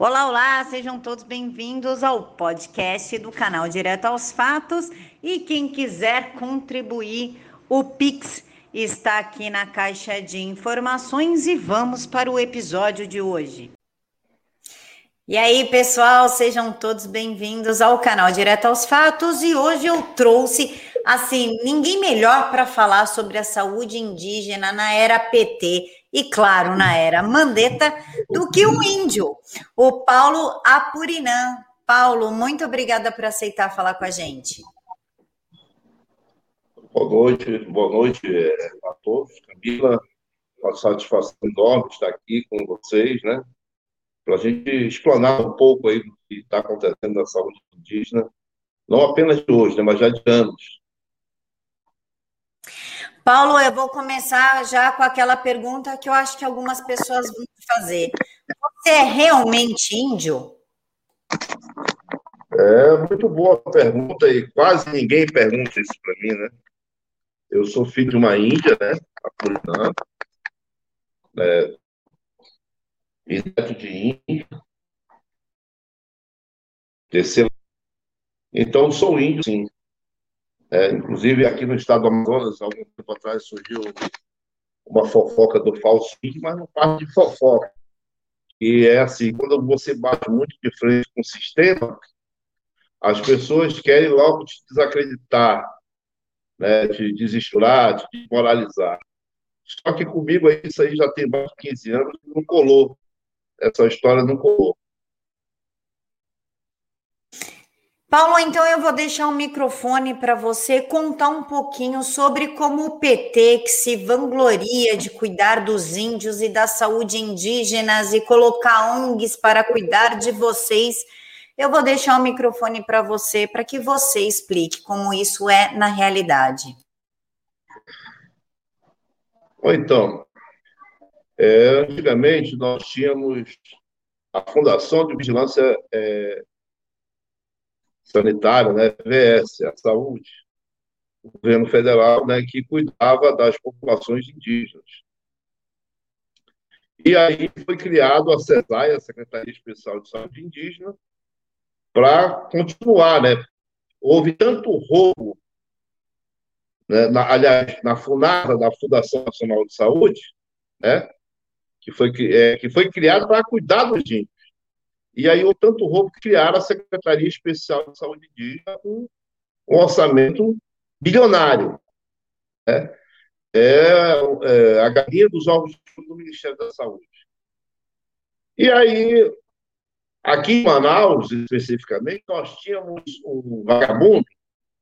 Olá, olá, sejam todos bem-vindos ao podcast do canal Direto aos Fatos. E quem quiser contribuir, o Pix está aqui na caixa de informações e vamos para o episódio de hoje. E aí, pessoal, sejam todos bem-vindos ao canal Direto aos Fatos. E hoje eu trouxe, assim, ninguém melhor para falar sobre a saúde indígena na era PT e, claro, na era Mandetta, do que um índio, o Paulo Apurinã. Paulo, muito obrigada por aceitar falar com a gente. Boa noite, boa noite eh, a todos. Camila, uma satisfação enorme estar aqui com vocês, né? Para a gente explanar um pouco aí do que está acontecendo na saúde indígena, não apenas de hoje, né, mas já de anos. Paulo, eu vou começar já com aquela pergunta que eu acho que algumas pessoas vão fazer. Você é realmente índio? É muito boa pergunta e quase ninguém pergunta isso para mim, né? Eu sou filho de uma índia, né? Apurinã. É, e neto de índio. Terceiro. Então, sou índio, sim. É, inclusive, aqui no estado do Amazonas, algum tempo atrás, surgiu uma fofoca do falsinho, mas não parte de fofoca. E é assim, quando você bate muito de frente com o sistema, as pessoas querem logo te desacreditar, né, te desestruturar, te desmoralizar. Só que comigo isso aí já tem mais de 15 anos não colou. Essa história não colou. Paulo, então eu vou deixar o microfone para você contar um pouquinho sobre como o PT, que se vangloria de cuidar dos índios e da saúde indígenas e colocar ONGs para cuidar de vocês, eu vou deixar o microfone para você para que você explique como isso é na realidade. Bom, então, é, antigamente nós tínhamos a Fundação de Vigilância é, sanitária, né, VS, a saúde, o governo federal, né, que cuidava das populações indígenas. E aí foi criado a CESAI, a Secretaria Especial de Saúde Indígena, para continuar, né? Houve tanto roubo, né, na, aliás, na FUNASA, da Fundação Nacional de Saúde, né, que foi, é, que foi criado para cuidar dos índios. E aí, o tanto roubo criaram a Secretaria Especial de Saúde Indígena com um orçamento bilionário. Né? É, é, a galinha dos ovos do Ministério da Saúde. E aí, aqui em Manaus, especificamente, nós tínhamos um vagabundo,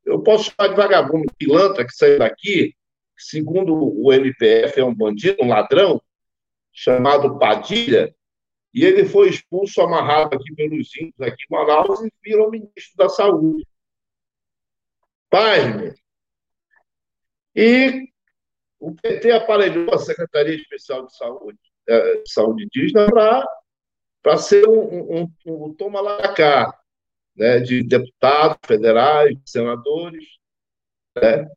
eu posso chamar de vagabundo pilantra que saiu daqui, segundo o MPF, é um bandido, um ladrão, chamado Padilha, e ele foi expulso, amarrado aqui pelos índios, aqui em Manaus, e virou ministro da Saúde. Pasme. E o PT aparelhou a Secretaria Especial de Saúde, é, de Saúde Indígena para ser um, um, um, toma lá cá, né, de deputados federais, de senadores. Né?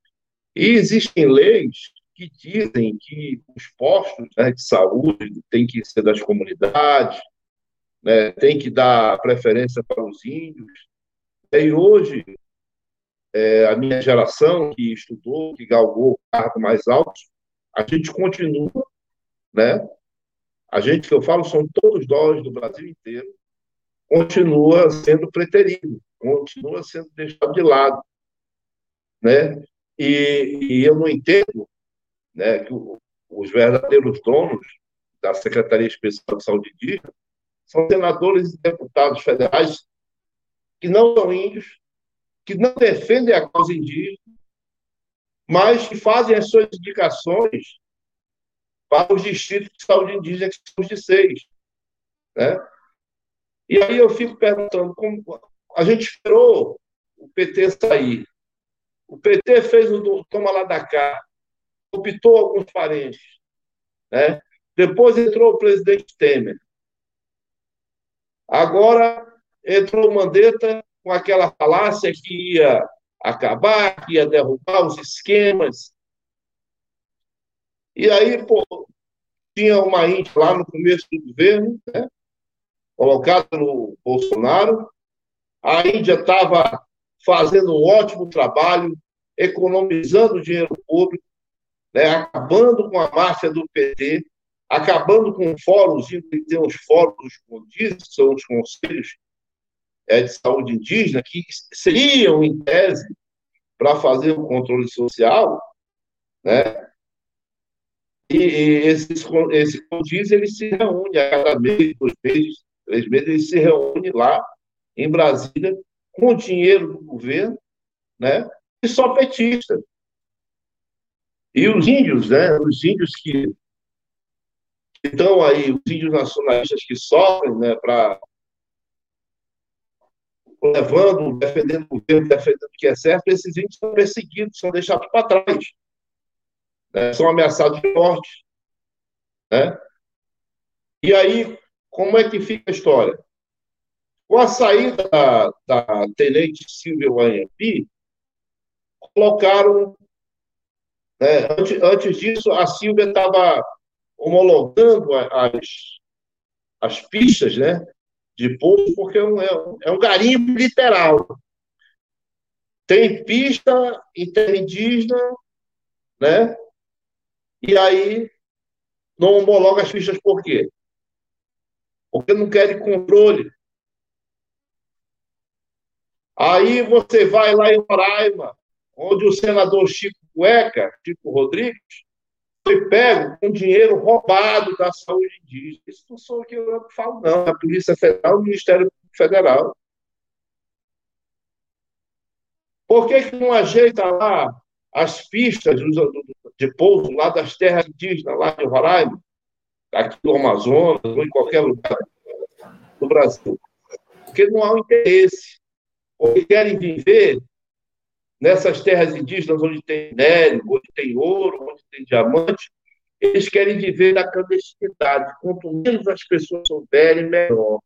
E existem leis que dizem que os postos né, de saúde têm que ser das comunidades, né, tem que dar preferência para os índios. E hoje, é, a minha geração que estudou, que galgou o cargo mais alto, a gente continua, né? A gente que eu falo são todos nós do Brasil inteiro, continua sendo preterido, continua sendo deixado de lado, né? E, e eu não entendo né, que os verdadeiros donos da Secretaria Especial de Saúde Indígena são senadores e deputados federais que não são índios, que não defendem a causa indígena, mas que fazem as suas indicações para os distritos de saúde indígena, que são os de seis. Né? E aí eu fico perguntando, como a gente esperou o PT sair. O PT fez o toma lá da cá, optou alguns parentes. Né? Depois entrou o presidente Temer. Agora entrou Mandetta com aquela falácia que ia acabar, que ia derrubar os esquemas. E aí, pô, tinha uma índia lá no começo do governo, né? colocado pelo Bolsonaro. A Índia estava fazendo um ótimo trabalho, economizando dinheiro público, né, acabando com a máfia do PT, acabando com fóruns, tem os fóruns, como diz, são os conselhos é, de saúde indígena, que seriam, em tese, para fazer o controle social, né? E, e esses, esse CODIS, ele se reúne a cada mês, dois meses, três meses, ele se reúne lá em Brasília com o dinheiro do governo, né? E só petista. E os índios, né? Os índios que estão aí, os índios nacionalistas que sofrem, né? Para levando, defendendo o governo, defendendo o que é certo, esses índios são perseguidos, são deixados para trás, né? são ameaçados de morte. Né? E aí, como é que fica a história? Com a saída da, da tenente Silvia Wanhampi, colocaram. Né, antes, antes disso, a Silvia estava homologando as, as pistas né, de pouso, porque é um, é um garimpo literal. Tem pista interindígena, né? E aí não homologa as fichas por quê? Porque não querem controle. Aí você vai lá em Roraima, onde o senador Chico Cueca, Chico Rodrigues, foi pego com dinheiro roubado da saúde indígena. Isso não sou que eu falo, não. A Polícia Federal o Ministério Federal. Por que, que não ajeita lá as pistas de pouso lá das terras indígenas, lá de Roraima, aqui do Amazonas, ou em qualquer lugar do Brasil? Porque não há um interesse. Porque querem viver nessas terras indígenas onde tem minério, onde tem ouro, onde tem diamante, eles querem viver na clandestinidade. Quanto menos as pessoas souberem, melhor.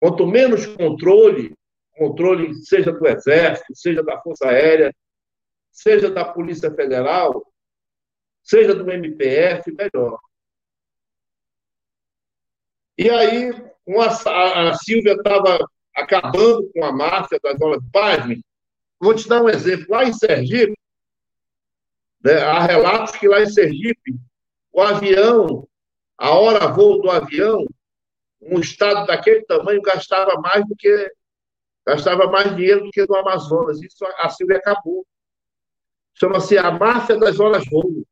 Quanto menos controle, controle seja do Exército, seja da Força Aérea, seja da Polícia Federal, seja do MPF, melhor. E aí, a, a Silvia estava acabando com a máfia das aulas de paz, Vou te dar um exemplo. Lá em Sergipe, né, há relatos que lá em Sergipe, o avião, a hora voo do avião, um estado daquele tamanho gastava mais do que gastava mais dinheiro do que no Amazonas. Isso a Silvia acabou. Chama-se a máfia das horas voo.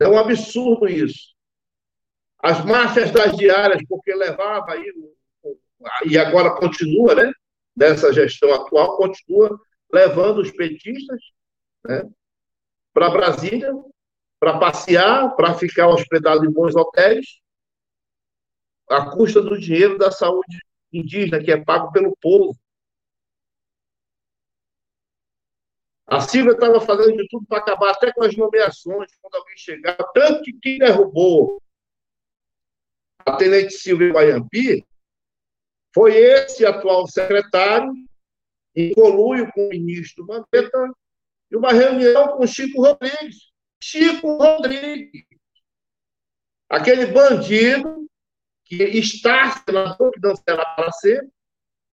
É um absurdo isso. As máfias das diárias, porque levava aí, e agora continua, né? Dessa gestão atual continua levando os petistas né, para Brasília para passear, para ficar hospedado em bons hotéis, à custa do dinheiro da saúde indígena, que é pago pelo povo. A Silvia estava fazendo de tudo para acabar até com as nomeações, quando alguém chegar. Tanto que derrubou a Tenente Silvia Guayampi foi esse atual secretário, em colúio com o ministro Mandetta, e uma reunião com Chico Rodrigues. Chico Rodrigues, aquele bandido que está senador, que não será para ser,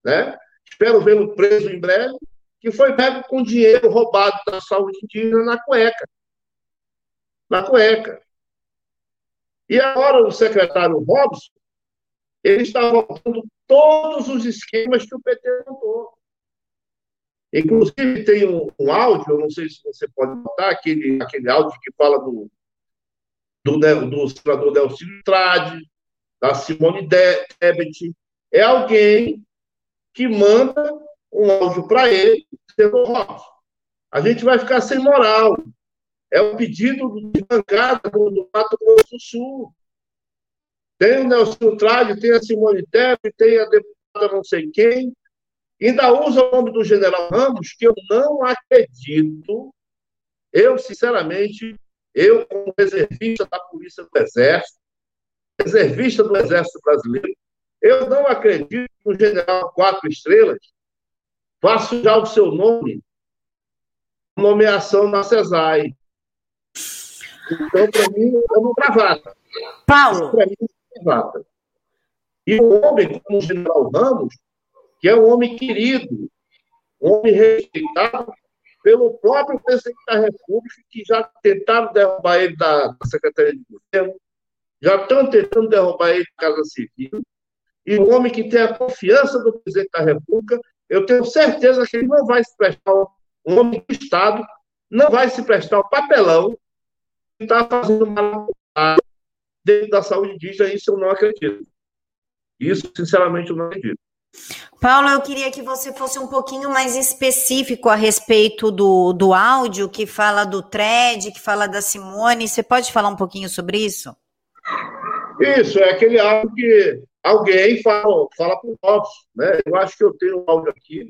né? espero vê-lo preso em breve, que foi pego com dinheiro roubado da saúde indígena na cueca. Na cueca. E agora o secretário Robson, ele está voltando todos os esquemas que o PT montou. Inclusive, tem um, um, áudio, eu não sei se você pode notar, aquele, aquele áudio que fala do, do, do senador Delcílio Trade, da Simone Tebet. É alguém que manda um áudio para ele, dizendo, a gente vai ficar sem moral. É o pedido de bancada do Mato Grosso do Sul. Tem o Nelson Trade, tem a Simone Tebet, tem a deputada não sei quem. Ainda usa o nome do general Ramos, que eu não acredito. Eu, sinceramente, eu, como reservista da Polícia do Exército, reservista do Exército Brasileiro, eu não acredito que o general Quatro Estrelas vá sujar o seu nome nomeação na CESAI. Então, para mim, é uma bravata. Paulo, exata. E um homem como o general Ramos, que é um homem querido, um homem respeitado pelo próprio presidente da República, que já tentaram derrubar ele da, Secretaria de Governo, já estão tentando derrubar ele da Casa Civil, e um homem que tem a confiança do presidente da República, eu tenho certeza que ele não vai se prestar, um homem do Estado, não vai se prestar o papelão que está fazendo mal dentro da saúde indígena, isso eu não acredito. Isso, sinceramente, eu não acredito. Paulo, eu queria que você fosse um pouquinho mais específico a respeito do, do áudio que fala do thread, que fala da Simone. Você pode falar um pouquinho sobre isso? Isso, é aquele áudio que alguém fala, fala para o nosso. Né? Eu acho que eu tenho um áudio aqui.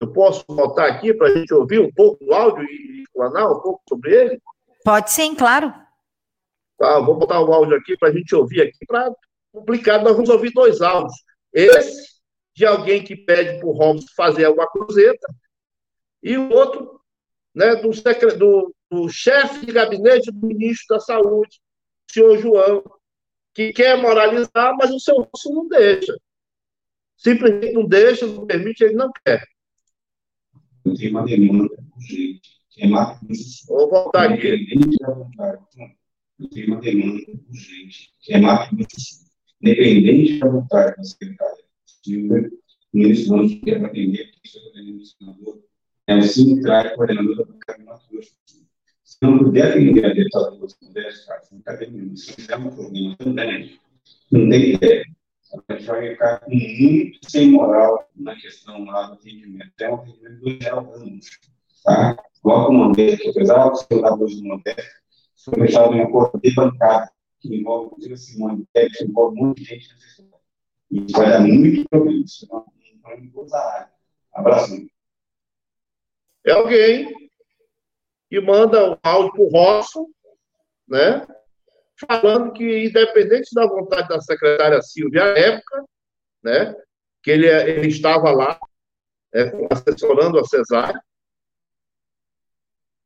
Eu posso voltar aqui para a gente ouvir um pouco do áudio e explanar um pouco sobre ele? Pode sim, claro. Tá, vou botar o áudio aqui para a gente ouvir aqui para publicar. Nós vamos ouvir dois áudios. Esse de alguém que pede para o Holmes fazer alguma cruzeta, e o outro né, do, do, do chefe de gabinete do ministro da Saúde, senhor João, que quer moralizar, mas o seu rosto não deixa. Simplesmente não deixa, não permite, ele não quer. Tem uma demanda urgente, que é. Vou voltar aqui. Tem uma demanda urgente, que é mais independente da vontade da secretária o ministro não quer atender, porque isso é o senador, é o Sintra, coordenador da bancada Mato Grosso Se não puder atender a deputada dos Nordeste, cara, não cabe nenhum. Se fizer um problema também, não tem ideia. A gente vai ficar muito sem moral na questão lá do atendimento. É um atendimento do Geraldo Ramos, tá? Logo no Nordeste, apesar do seu lado do Nordeste, foi fechado em acordo de bancada, que envolve, inclusive, Simone Tech, que envolve muita gente nessa história. Isso vai dar muito problema. Isso não vai toda a área. Abraço. É alguém que manda um áudio para o Rosso, né? Falando que, independente da vontade da secretária Silvia à época, né? Que ele, ele estava lá é, assessorando a cesárea,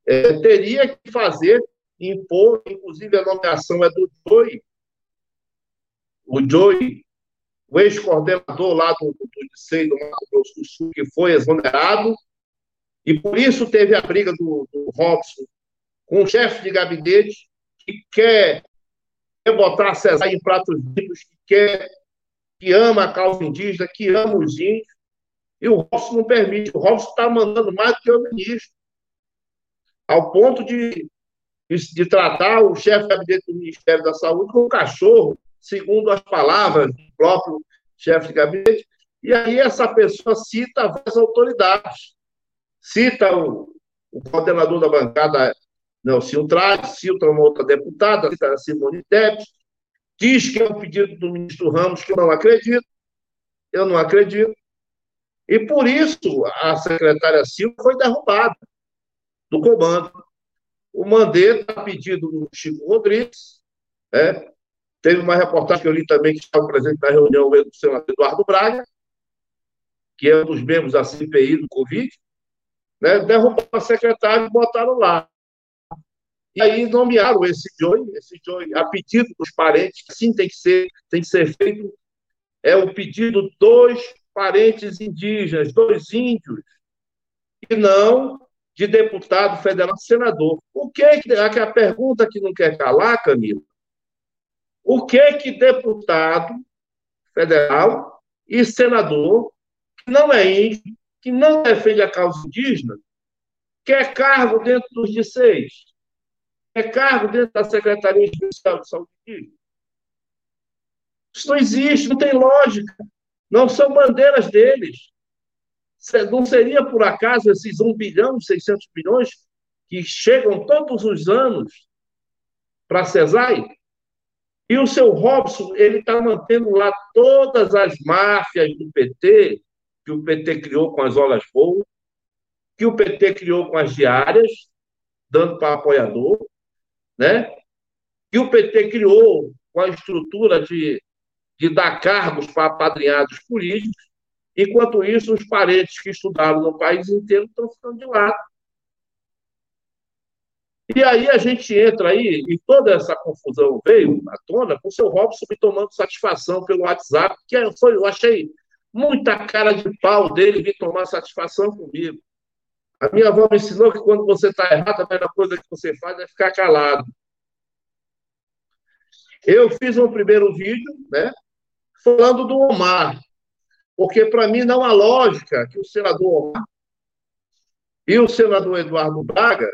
é, teria que fazer, impor, inclusive a nomeação é do Joey, o Joey o ex-coordenador lá do, do Liceu do Mato Grosso do Sul, que foi exonerado, e por isso teve a briga do, do Robson com o chefe de gabinete, que quer, botar Cesar em pratos vivos, que quer, que ama a causa indígena, que ama os índios, e o Robson não permite. O Robson está mandando mais do que o ministro, ao ponto de, de, tratar o chefe de gabinete do Ministério da Saúde como cachorro, segundo as palavras do próprio chefe de gabinete, e aí essa pessoa cita várias autoridades. Cita o, o coordenador da bancada, Nelson Trades, cita uma outra deputada, cita a Simone Tebet, diz que é um pedido do ministro Ramos, que eu não acredito, eu não acredito, e por isso a secretária Silva foi derrubada do comando. O Mandetta, a pedido do Chico Rodrigues, né, Teve uma reportagem que eu li também que estava presente na reunião do senador Eduardo Braga, que é um dos membros da CPI do Covid, né, derrubaram a secretária e botaram lá. E aí nomearam esse Joey, esse Joey, a pedido dos parentes, sim tem que ser, tem que ser feito, é o pedido dos parentes indígenas, dos índios, e não de deputado federal, senador. O que é que a pergunta que não quer calar, Camila, o que que deputado federal e senador, que não é índio, que não defende a causa indígena, quer cargo dentro dos D6, quer cargo dentro da Secretaria Especial de Saúde Indígena? Isso não existe, não tem lógica. Não são bandeiras deles. Não seria, por acaso, esses 1 bilhão, 600 bilhões que chegam todos os anos para a CESAI? E o seu Robson, ele está mantendo lá todas as máfias do PT, que o PT criou com as horas boas, que o PT criou com as diárias, dando para apoiador, né? que o PT criou com a estrutura de, de dar cargos para apadrinhados políticos, enquanto isso, os parentes que estudaram no país inteiro estão ficando de lado. E aí a gente entra aí, e toda essa confusão veio à tona com o seu Robson me tomando satisfação pelo WhatsApp, que é, foi, eu achei muita cara de pau dele vir tomar satisfação comigo. A minha avó me ensinou que quando você está errado, a melhor coisa que você faz é ficar calado. Eu fiz um primeiro vídeo, né, falando do Omar, porque para mim não há lógica que o senador Omar e o senador Eduardo Braga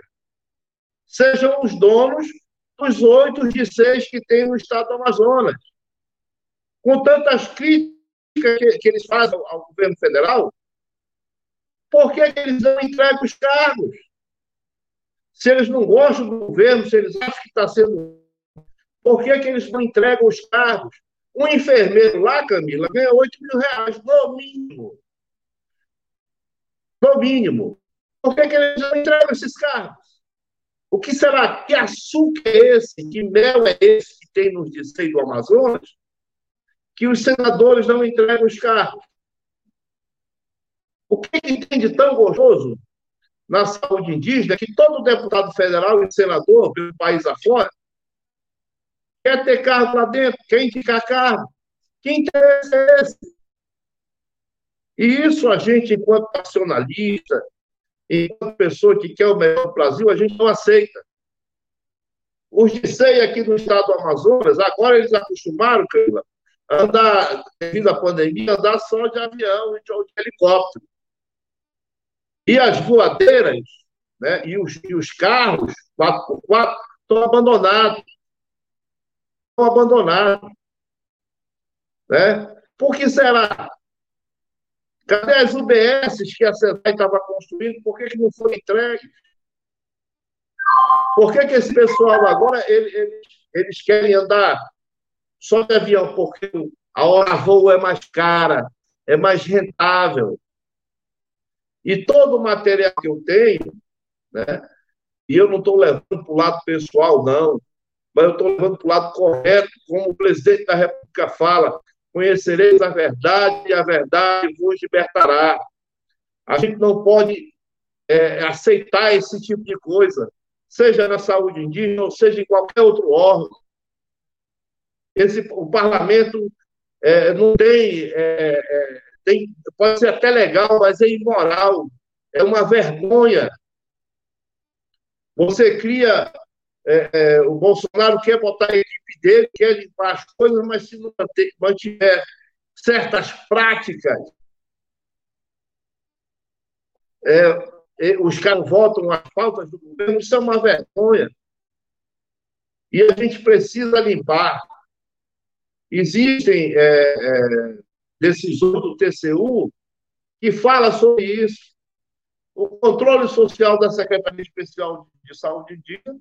sejam os donos dos oito de seis que tem no estado do Amazonas. Com tantas críticas que, que eles fazem ao, ao governo federal, por que, eles não entregam os cargos? Se eles não gostam do governo, se eles acham que está sendo. Por que, que eles não entregam os cargos? Um enfermeiro lá, Camila, ganha 8 mil reais, no mínimo. No mínimo. Por que, que eles não entregam esses cargos? O que será? Que açúcar é esse? Que mel é esse que tem nos disseios do Amazonas? Que os senadores não entregam os cargos. O que, que tem de tão gostoso na saúde indígena que todo deputado federal e senador pelo país afora quer ter cargo lá dentro, quer indicar cargo. Que interesse é esse? E isso a gente, enquanto nacionalista, enquanto pessoa que quer o melhor Brasil, a gente não aceita. Os DICEI aqui no estado do Amazonas, agora eles acostumaram, a andar, devido à pandemia, andar só de avião e de helicóptero. E as voadeiras né, e, os, e os carros 4x4 estão abandonados. Estão abandonados. Né? Por que será? Cadê as UBSs que a SEDAI estava construindo? Por que, que não foi entregue? Por que, que esse pessoal agora eles, eles querem andar só de avião? Porque a hora voo é mais cara, é mais rentável. E todo o material que eu tenho, né, e eu não estou levando para o lado pessoal, não, mas eu estou levando para o lado correto, como o presidente da República fala: conhecereis a verdade e a verdade vos libertará. A gente não pode é, aceitar esse tipo de coisa, seja na saúde indígena ou seja em qualquer outro órgão. Esse, o parlamento é, não tem é, é tem, pode ser até legal, mas é imoral, é uma vergonha. Você cria. É, é, o Bolsonaro quer botar a equipe dele, quer limpar as coisas, mas se não mantiver certas práticas, é, os caras votam as faltas do governo, isso é uma vergonha. E a gente precisa limpar. Existem é, é, decisor do TCU que fala sobre isso. O controle social da Secretaria Especial de Saúde Indígena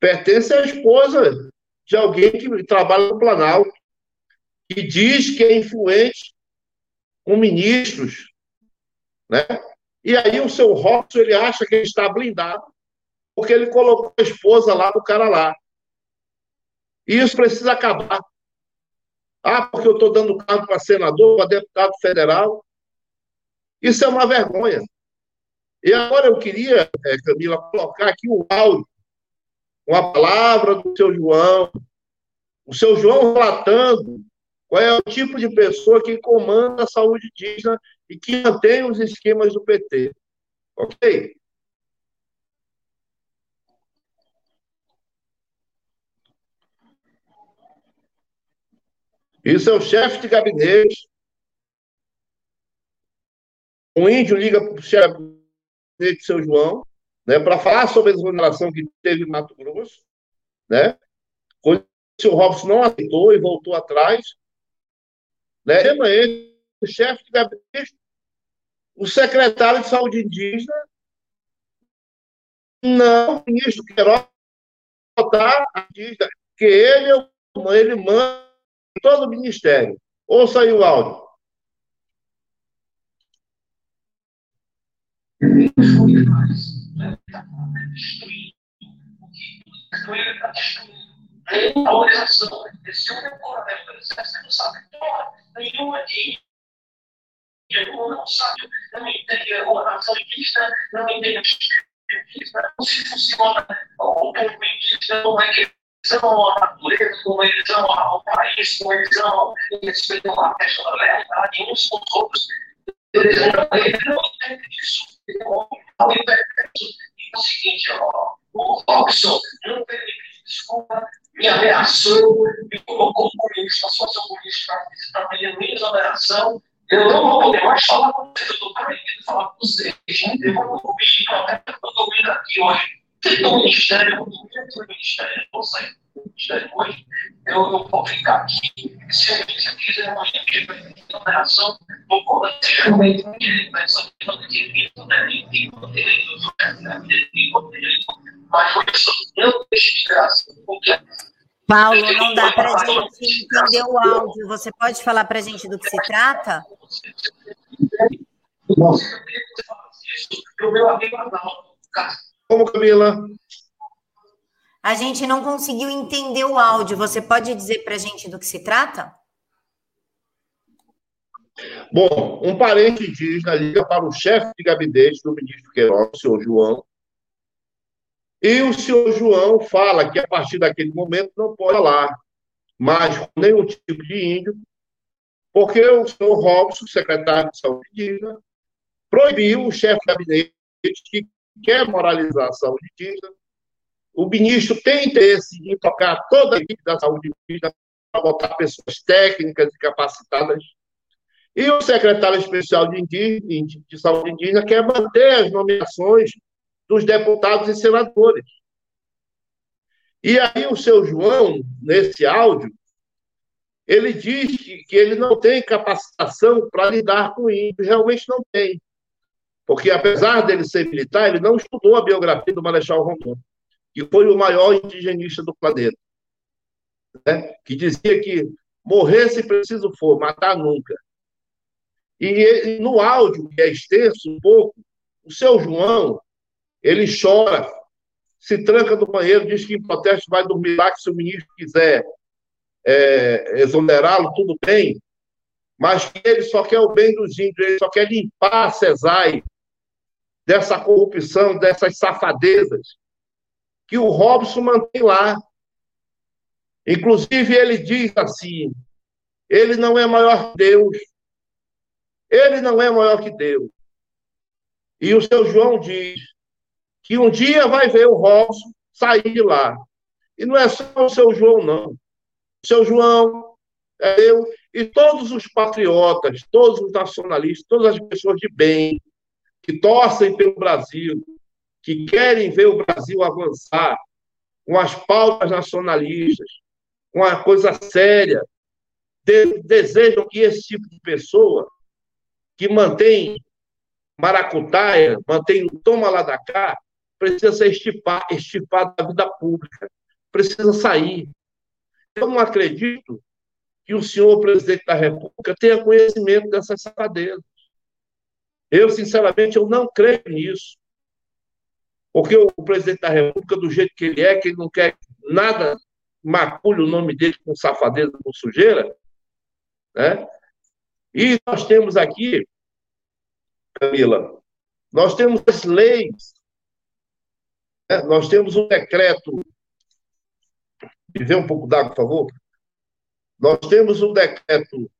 pertence à esposa de alguém que trabalha no Planalto, que diz que é influente com ministros, né? E aí o seu Robson, ele acha que ele está blindado, porque ele colocou a esposa lá do cara lá. E isso precisa acabar. Ah, porque eu estou dando cargo para senador, para deputado federal. Isso é uma vergonha. E agora eu queria, é, Camila, colocar aqui o áudio, uma palavra do seu João, o seu João relatando qual é o tipo de pessoa que comanda a saúde indígena e que mantém os esquemas do PT. Ok? Isso é o chefe de gabinete. O índio liga para o chefe de gabinete, seu João, né, para falar sobre a desoneração que teve em Mato Grosso, né? Que o Robson não aceitou e voltou atrás. Né? Ele, o chefe de gabinete, o secretário de saúde indígena, não, o ministro Queiroz, votar indígena, que ele, ele manda todo o ministério. Ouça aí o áudio. A organização desse único coronel do exército não sabe nenhuma de não sabe, não entende a nação indígena, não entende Não se funciona como indígena, como é que são a natureza, como eles são o país, como eles são, eles respeitam a questão da verdade uns com os outros. Eles não entendem isso. Então, é o seguinte, ó, o Robson não permite desculpa, me ameaçou, me colocou comunista, sócio comunista para pedir minha exoneração. Eu não vou poder mais falar com vocês, eu estou proibido falar com vocês. Eu vou para eu estou vindo aqui hoje. Tem um ministério, eu vou vir o ministério, eu vou sair do ministério hoje, eu, eu vou ficar aqui. Se eu quiser uma exoneração, não vou realmente mas só que não tem direito, né? Nem tem direito, mas foi isso, não deixe de graça, porque Paulo, não dá para a gente entender o áudio. Você pode falar para a gente do que se trata? Como, Camila? A gente não conseguiu entender o áudio. Você pode dizer para a gente do que se trata? Bom, um parente indígena liga para o chefe de gabinete do ministro Queiroz, o senhor João, e o senhor João fala que a partir daquele momento não pode falar mais com nenhum tipo de índio, porque o senhor Robson, secretário de saúde indígena, proibiu o chefe de gabinete que quer moralizar a saúde indígena. O ministro tem interesse em tocar toda a equipe da saúde indígena para botar pessoas técnicas e capacitadas. E o secretário especial de, indígena, de saúde indígena quer manter as nomeações dos deputados e senadores. E aí o seu João, nesse áudio, ele diz que ele não tem capacitação para lidar com índios, realmente não tem. Porque, apesar dele ser militar, ele não estudou a biografia do Marechal Rondon, que foi o maior indigenista do planeta. Né? Que dizia que morrer se preciso for, matar nunca. E no áudio, que é extenso um pouco, o seu João, ele chora, se tranca no banheiro, diz que em protesto vai dormir lá, que se o ministro quiser é, exonerá-lo, tudo bem, mas ele só quer o bem dos índios, ele só quer limpar a CESAI dessa corrupção, dessas safadezas que o Robson mantém lá. Inclusive, ele diz assim: ele não é maior que Deus. Ele não é maior que Deus. E o seu João diz: que um dia vai ver o Robson sair de lá. E não é só o seu João, não. O seu João, é eu, e todos os patriotas, todos os nacionalistas, todas as pessoas de bem, que torcem pelo Brasil, que querem ver o Brasil avançar com as pautas nacionalistas, com a coisa séria, de, desejam que esse tipo de pessoa, que mantém maracutaia, mantém o toma lá da cá, precisa ser estipado, estipado da vida pública, precisa sair. Eu não acredito que o senhor presidente da República tenha conhecimento dessas safadezas. Eu, sinceramente, eu não creio nisso. Porque o presidente da República, do jeito que ele é, que ele não quer nada, macule o nome dele com safadeza, com sujeira, né? E nós temos aqui, Camila, nós temos as leis é, nós temos um decreto. Me vê um pouco d'água, por favor. Nós temos um decreto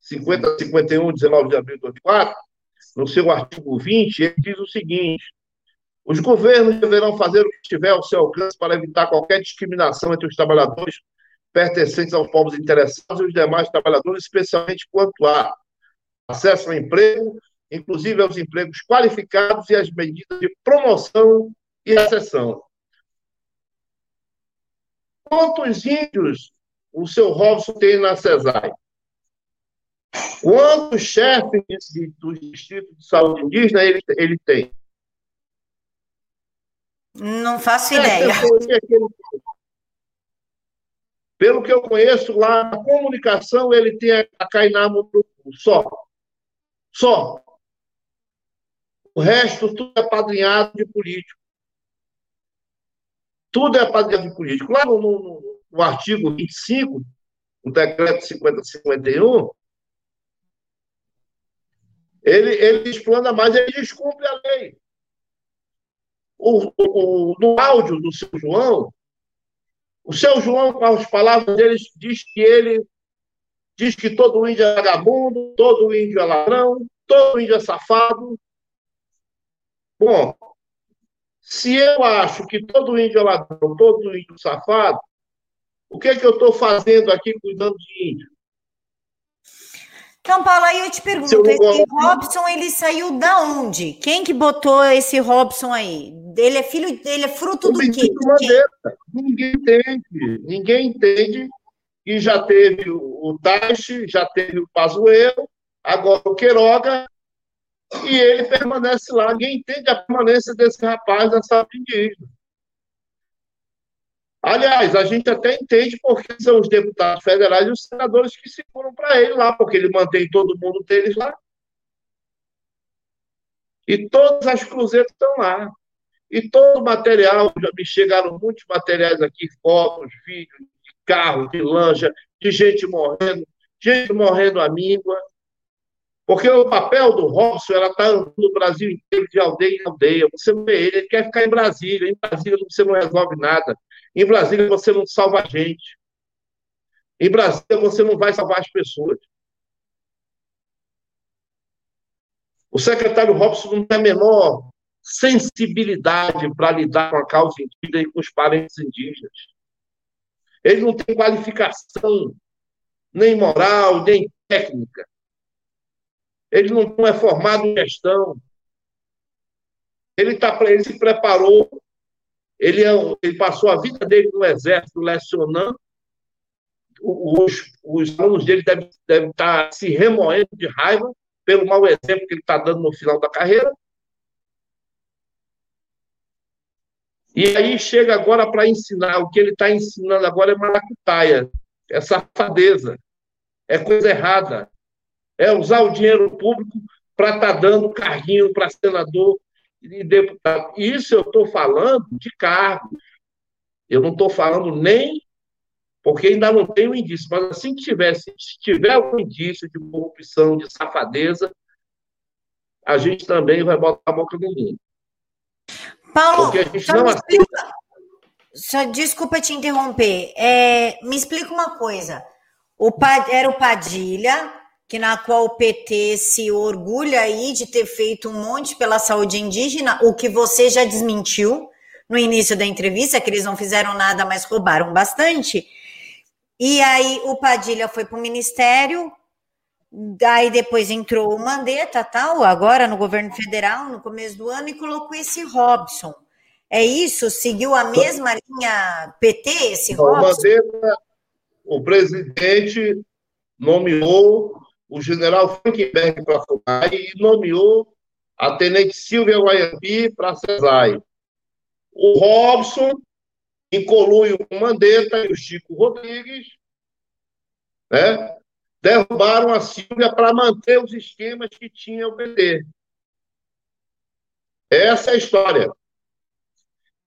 5051, 19 de abril de 2004, no seu artigo 20, ele diz o seguinte: os governos deverão fazer o que estiver ao seu alcance para evitar qualquer discriminação entre os trabalhadores pertencentes aos povos interessados e os demais trabalhadores, especialmente quanto a acesso ao emprego, inclusive aos empregos qualificados e as medidas de promoção e a sessão. Quantos índios o seu Robson tem na CESAI? Quantos chefes do Distrito de Saúde Indígena ele, ele tem? Não faço ideia. Pelo que eu conheço lá, na comunicação, ele tem a Cainá só. Só. O resto tudo é padrinhado de político. Tudo é padrinho político. Lá no, no, no artigo 25, o decreto 5051, ele, ele explana mais, ele descumpre a lei. O, o, no áudio do seu João, o seu João, com as palavras dele, diz que ele diz que todo índio é vagabundo, todo índio é ladrão, todo índio é safado. Bom, se eu acho que todo índio é ladrão, todo índio é safado, o que é que eu estou fazendo aqui cuidando de índio? Então, Paulo, aí eu te pergunto, eu esse Robson, ele saiu da onde? Quem que botou esse Robson aí? Ele é filho, ele é fruto do quê? Ninguém entende, ninguém entende e já teve o Taixe, já teve o Pazuello, agora o Queiroga, e ele permanece lá. Ninguém entende a permanência desse rapaz nessa indígena. Aliás, a gente até entende porque são os deputados federais e os senadores que seguram para ele lá, porque ele mantém todo mundo deles lá. E todas as cruzeiras estão lá. E todo o material, já me chegaram muitos materiais aqui, fotos, vídeos, de carro, de lancha, de gente morrendo, gente morrendo à míngua. Porque o papel do Robson, ela está andando no Brasil inteiro, de aldeia em aldeia. Você vê ele, ele quer ficar em Brasília. Em Brasília você não resolve nada. Em Brasília você não salva a gente. Em Brasília você não vai salvar as pessoas. O secretário Robson não tem a menor sensibilidade para lidar com a causa indígena e com os parentes indígenas. Ele não tem qualificação, nem moral, nem técnica. Ele não é formado em gestão. Ele, tá, ele se preparou, ele, é, ele passou a vida dele no exército lecionando. Os, os alunos dele devem, devem estar se remoendo de raiva pelo mau exemplo que ele está dando no final da carreira. E aí chega agora para ensinar, o que ele está ensinando agora é maracutaia, é safadeza, é coisa errada. É usar o dinheiro público para estar tá dando carguinho para senador e deputado. Isso eu estou falando de cargos. Eu não estou falando nem porque ainda não tem um indício, mas assim que tivesse, se tiver algum indício de corrupção, de safadeza, a gente também vai botar a boca no mundo. Paulo, não explica... Só, desculpa te interromper. É, me explica uma coisa. O, era o Padilha, que na qual o PT se orgulha aí de ter feito um monte pela saúde indígena, o que você já desmentiu no início da entrevista, que eles não fizeram nada, mas roubaram bastante. E aí o Padilha foi para o ministério, daí depois entrou o Mandetta, tal, agora no governo federal, no começo do ano, e colocou esse Robson. É isso? Seguiu a mesma linha PT, esse Robson? O Mandetta, o presidente nomeou o general Frankenberg para a e nomeou a tenente Silvia Guaiambi para a CESAI. O Robson em conluio com Mandetta e o Chico Rodrigues, né, derrubaram a Silvia para manter os esquemas que tinha o PT. Essa é a história.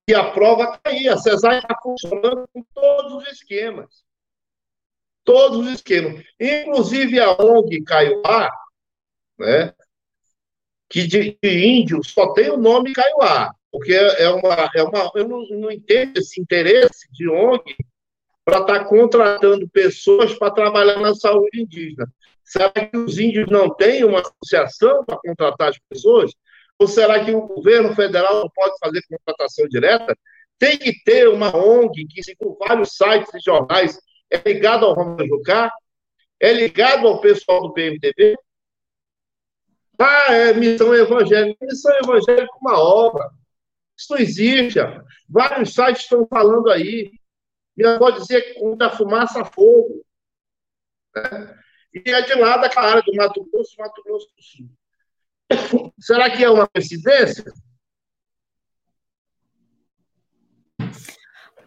E a prova está aí. A CESAR está funcionando com todos os esquemas. Todos os esquemas. Inclusive a ONG Caiuá, né, que de, de índio só tem o nome Caiuá porque é uma, é uma eu não, não entendo esse interesse de ONG para estar tá contratando pessoas para trabalhar na saúde indígena. Será que os índios não têm uma associação para contratar as pessoas? Ou será que o governo federal não pode fazer contratação direta? Tem que ter uma ONG que, com vários sites e jornais, é ligado ao Romano Jucá, é ligado ao pessoal do PMTV. Ah, é missão evangélica. Missão evangélica é uma obra. Isso não existe. Vários sites estão falando aí. E eu vou dizer que da fumaça fogo. Né? E é de lá daquela área do Mato Grosso, Mato Grosso do Sul. Será que é uma coincidência?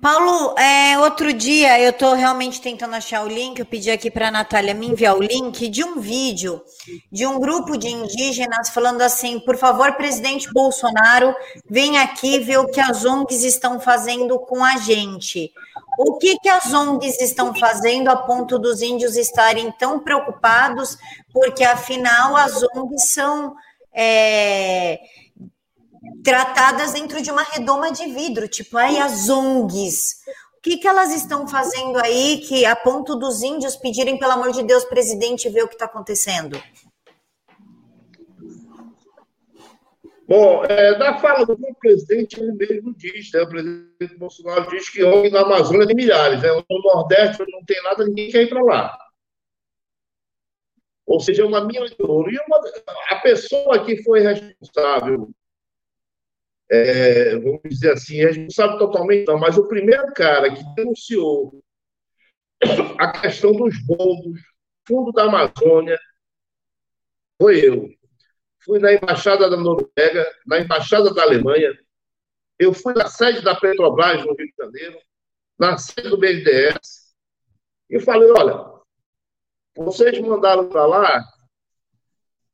Paulo, é, outro dia eu estou realmente tentando achar o link. Eu pedi aqui para a Natália me enviar o link de um vídeo de um grupo de indígenas falando assim: por favor, presidente Bolsonaro, vem aqui ver o que as ONGs estão fazendo com a gente. O que, que as ONGs estão fazendo a ponto dos índios estarem tão preocupados? Porque afinal as ONGs são. É, tratadas dentro de uma redoma de vidro, tipo aí as ONGs. O que, que elas estão fazendo aí que, a ponto dos índios pedirem, pelo amor de Deus, presidente, ver o que está acontecendo? Bom, é, na fala do presidente, ele mesmo diz, né, o presidente Bolsonaro diz que ONG na Amazônia tem milhares, né, no Nordeste não tem nada, ninguém quer ir para lá. Ou seja, é uma mina de ouro. E uma, a pessoa que foi responsável, é, vamos dizer assim, responsável totalmente não, mas o primeiro cara que denunciou a questão dos bombos, fundo da Amazônia, foi eu fui na Embaixada da Noruega, na Embaixada da Alemanha, eu fui na sede da Petrobras, no Rio de Janeiro, na sede do BNDES, e falei: olha, vocês mandaram para lá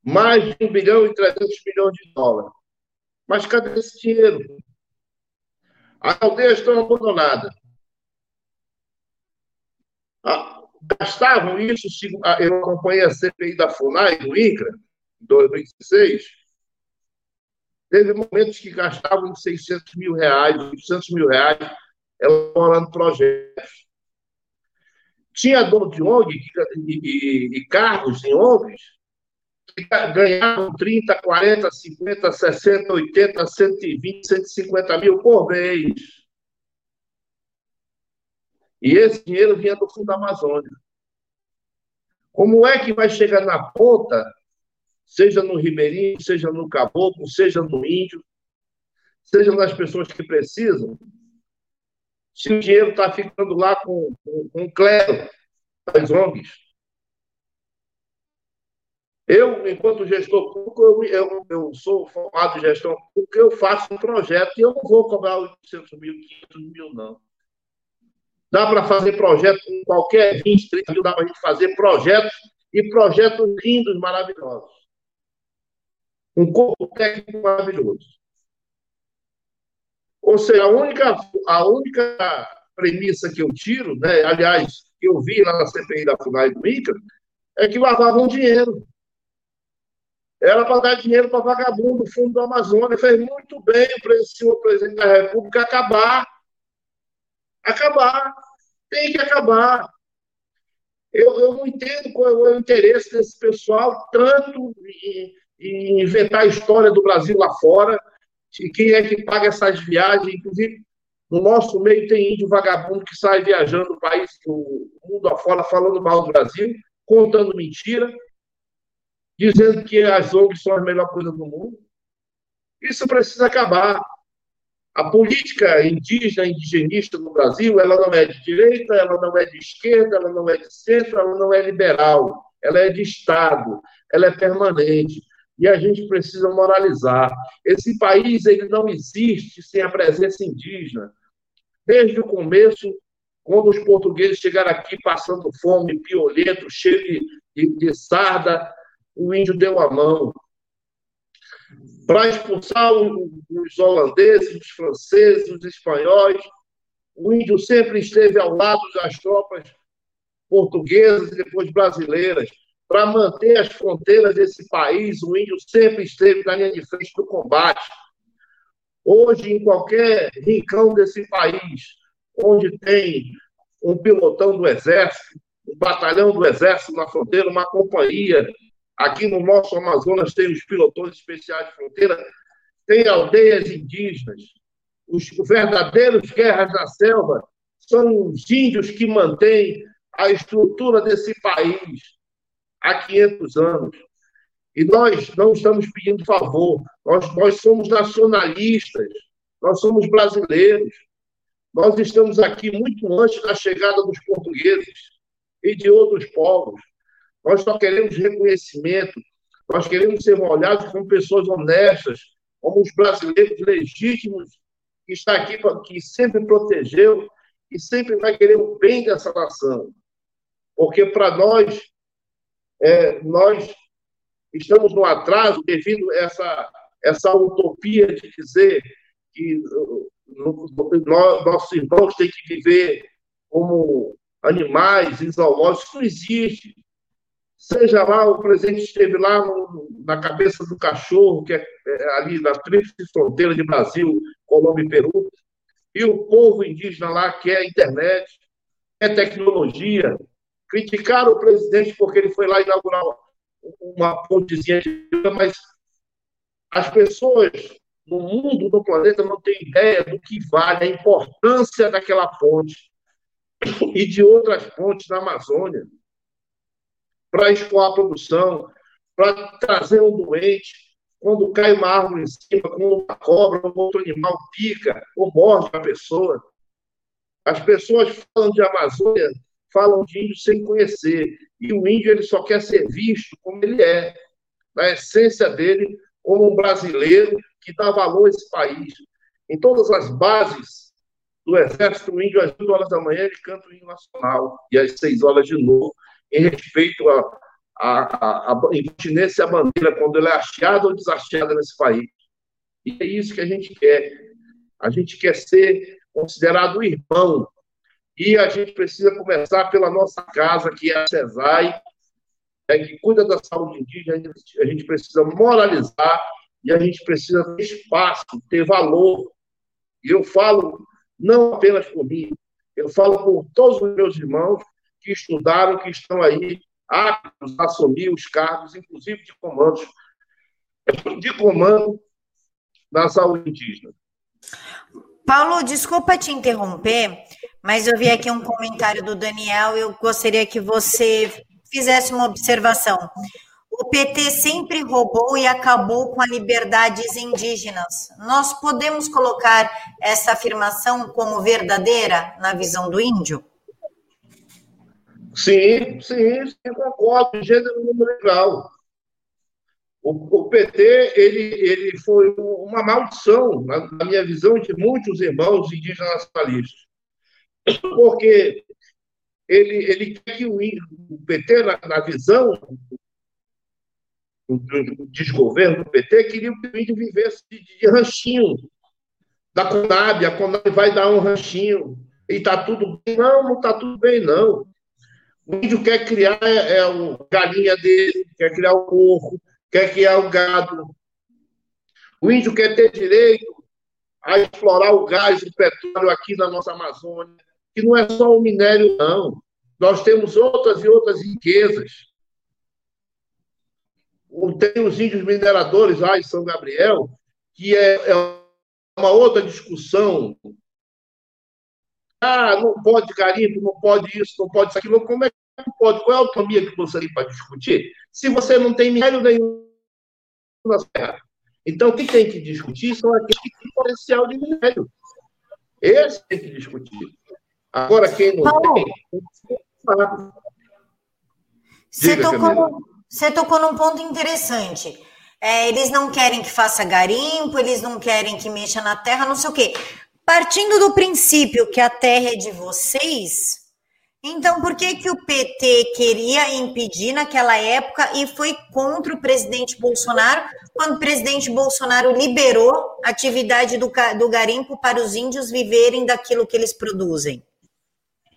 mais de 1 bilhão e 300 milhões de dólares. Mas cadê esse dinheiro? As aldeias estão abandonadas. Ah, gastavam isso, eu acompanhei a CPI da FUNAI, do INCRA, 2016, teve momentos que gastavam 600 mil reais, 800 mil reais, elaborando projetos. Tinha dono de ONG e, e, e cargos em ONGs ganhavam 30, 40, 50, 60, 80, 120, 150 mil por mês. E esse dinheiro vinha do Fundo da Amazônia. Como é que vai chegar na ponta seja no ribeirinho, seja no caboclo, seja no índio, seja nas pessoas que precisam, se o dinheiro está ficando lá com, o clero das ONGs. Eu, enquanto gestor público, eu, eu, eu, sou formado em gestão pública, eu faço um projeto e eu não vou cobrar 800 mil, 500 mil, não. Dá para fazer projeto com qualquer 20, 30 mil, dá para a gente fazer projetos e projetos lindos, maravilhosos um corpo técnico maravilhoso. Ou seja, a única, a única premissa que eu tiro, né, aliás, que eu vi lá na CPI da FUNAI do INCA, é que lavavam dinheiro. Era para dar dinheiro para vagabundo do fundo do Amazônia. Fez muito bem o senhor presidente da República acabar. Acabar. Tem que acabar. Eu, eu não entendo qual é o interesse desse pessoal, tanto em, e inventar a história do Brasil lá fora, e quem é que paga essas viagens, inclusive no nosso meio tem índio vagabundo que sai viajando o país, o mundo afora, falando mal do Brasil, contando mentira, dizendo que as ONGs são a melhor coisa do mundo. Isso precisa acabar. A política indígena, indigenista no Brasil, ela não é de direita, ela não é de esquerda, ela não é de centro, ela não é liberal, ela é de Estado, ela é permanente e a gente precisa moralizar. Esse país ele não existe sem a presença indígena. Desde o começo, quando os portugueses chegaram aqui passando fome, piolento, cheio de, de, de sarda, o índio deu a mão. Para expulsar os holandeses, os franceses, os espanhóis, o índio sempre esteve ao lado das tropas portuguesas e depois brasileiras para manter as fronteiras desse país, o índio sempre esteve na linha de frente do combate. Hoje, em qualquer rincão desse país, onde tem um pilotão do Exército, um batalhão do Exército na fronteira, uma companhia, aqui no nosso Amazonas tem os pilotões especiais de fronteira, tem aldeias indígenas. Os verdadeiros guerras da selva são os índios que mantêm a estrutura desse país há 500 anos. E nós não estamos pedindo favor, nós, nós somos nacionalistas, nós somos brasileiros. Nós estamos aqui muito antes da chegada dos portugueses e de outros povos. Nós só queremos reconhecimento, nós queremos ser olhados como pessoas honestas, como os brasileiros legítimos que está aqui, que sempre protegeu e sempre vai querer o bem dessa nação. Porque para nós é, nós estamos no atraso devido a essa, essa utopia de dizer que no, nossos irmãos têm que viver como animais, zoológicos. Isso não existe. Seja lá, o presidente esteve lá no, na cabeça do cachorro, que é, é ali na tríplice fronteira de Brasil, Colômbia e Peru, e o povo indígena lá quer a internet, quer tecnologia. Criticaram o presidente porque ele foi lá inaugurar uma pontezinha, mas as pessoas no mundo, no planeta, não têm ideia do que vale a importância daquela ponte e de outras pontes na Amazônia para escoar a produção, para trazer um doente. Quando cai uma árvore em cima, quando uma cobra ou outro animal pica ou morde a pessoa. As pessoas falam de Amazônia, falam de índio sem conhecer. E o índio ele só quer ser visto como ele é, na essência dele, como um brasileiro que dá valor a esse país. Em todas as bases do Exército, o índio, às 8 horas da manhã, ele canta o hino nacional, e às 6 horas de novo, em respeito à a, a, a, a bandeira, quando ela é hasteada ou deshasteada nesse país. E é isso que a gente quer. A gente quer ser considerado irmão. E a gente precisa começar pela nossa casa, que é a CESAI, é, que cuida da saúde indígena. A gente precisa moralizar e a gente precisa ter espaço, ter valor. E eu falo não apenas por mim, eu falo por todos os meus irmãos que estudaram, que estão aí aptos a assumir os cargos, inclusive de comandos, de comando na saúde indígena. Paulo, desculpa te interromper, mas eu vi aqui um comentário do Daniel e eu gostaria que você fizesse uma observação. O PT sempre roubou e acabou com as liberdades indígenas. Nós podemos colocar essa afirmação como verdadeira na visão do índio? Sim, sim, sim concordo, gênero número legal. O, o, PT ele, ele foi uma maldição, na, na, minha visão, de muitos irmãos indígenas nacionalistas. Porque ele, ele quer que o, o PT, na, na visão do, do desgoverno do PT, queria que o índio vivesse de, de ranchinho da Conab. A Conab vai dar um ranchinho e está tudo bem. Não, não está tudo bem, não. O índio quer criar é, é o galinha dele, quer criar o porco, quer criar o gado. O índio quer ter direito a explorar o gás e o petróleo aqui na nossa Amazônia, que não é só o minério, não. Nós temos outras e outras riquezas. Tem os índios mineradores lá em São Gabriel, que é, é uma outra discussão ah, não pode garimpo, não pode isso, não pode isso, aquilo. Como é que não pode? Qual é a autonomia que você tem para discutir? Se você não tem minério nenhum na terra. Então, quem tem que discutir são aqueles que têm potencial de minério. Esse tem que discutir. Agora, quem não Paulo, tem, você tocou, você tocou num ponto interessante. É, eles não querem que faça garimpo, eles não querem que mexa na terra, não sei o quê. Partindo do princípio que a terra é de vocês, então por que, que o PT queria impedir naquela época e foi contra o presidente Bolsonaro, quando o presidente Bolsonaro liberou a atividade do, do garimpo para os índios viverem daquilo que eles produzem?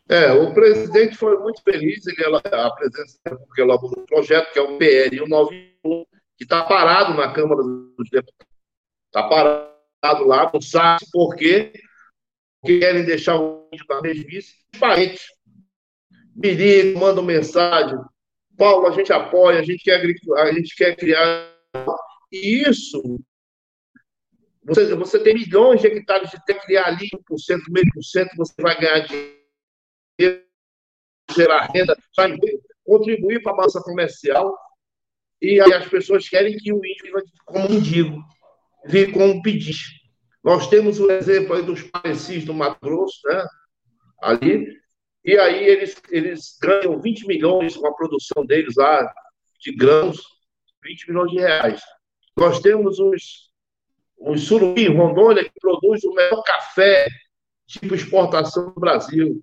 É, o presidente foi muito feliz, ele presença porque elaborou um projeto que é o PL 191, que está parado na Câmara dos Deputados. Está parado lá, não sabe por quê, querem deixar o índio na mesmice, parentes. Me ligam, mandam mensagem. Paulo, a gente apoia, a gente quer, a gente quer criar. E isso, você, você tem milhões de hectares de terra, criar ali 1%, meio por cento, você vai ganhar dinheiro, gerar renda, vai contribuir para a massa comercial. E as pessoas querem que o índio viva como mendigo vir com um pedido. Nós temos o exemplo aí dos parecis do Mato Grosso, né? Ali, e aí eles, eles ganham 20 milhões com a produção deles lá, de grãos, 20 milhões de reais. Nós temos os, os Surubim, Rondônia, que produz o melhor café, tipo exportação do Brasil.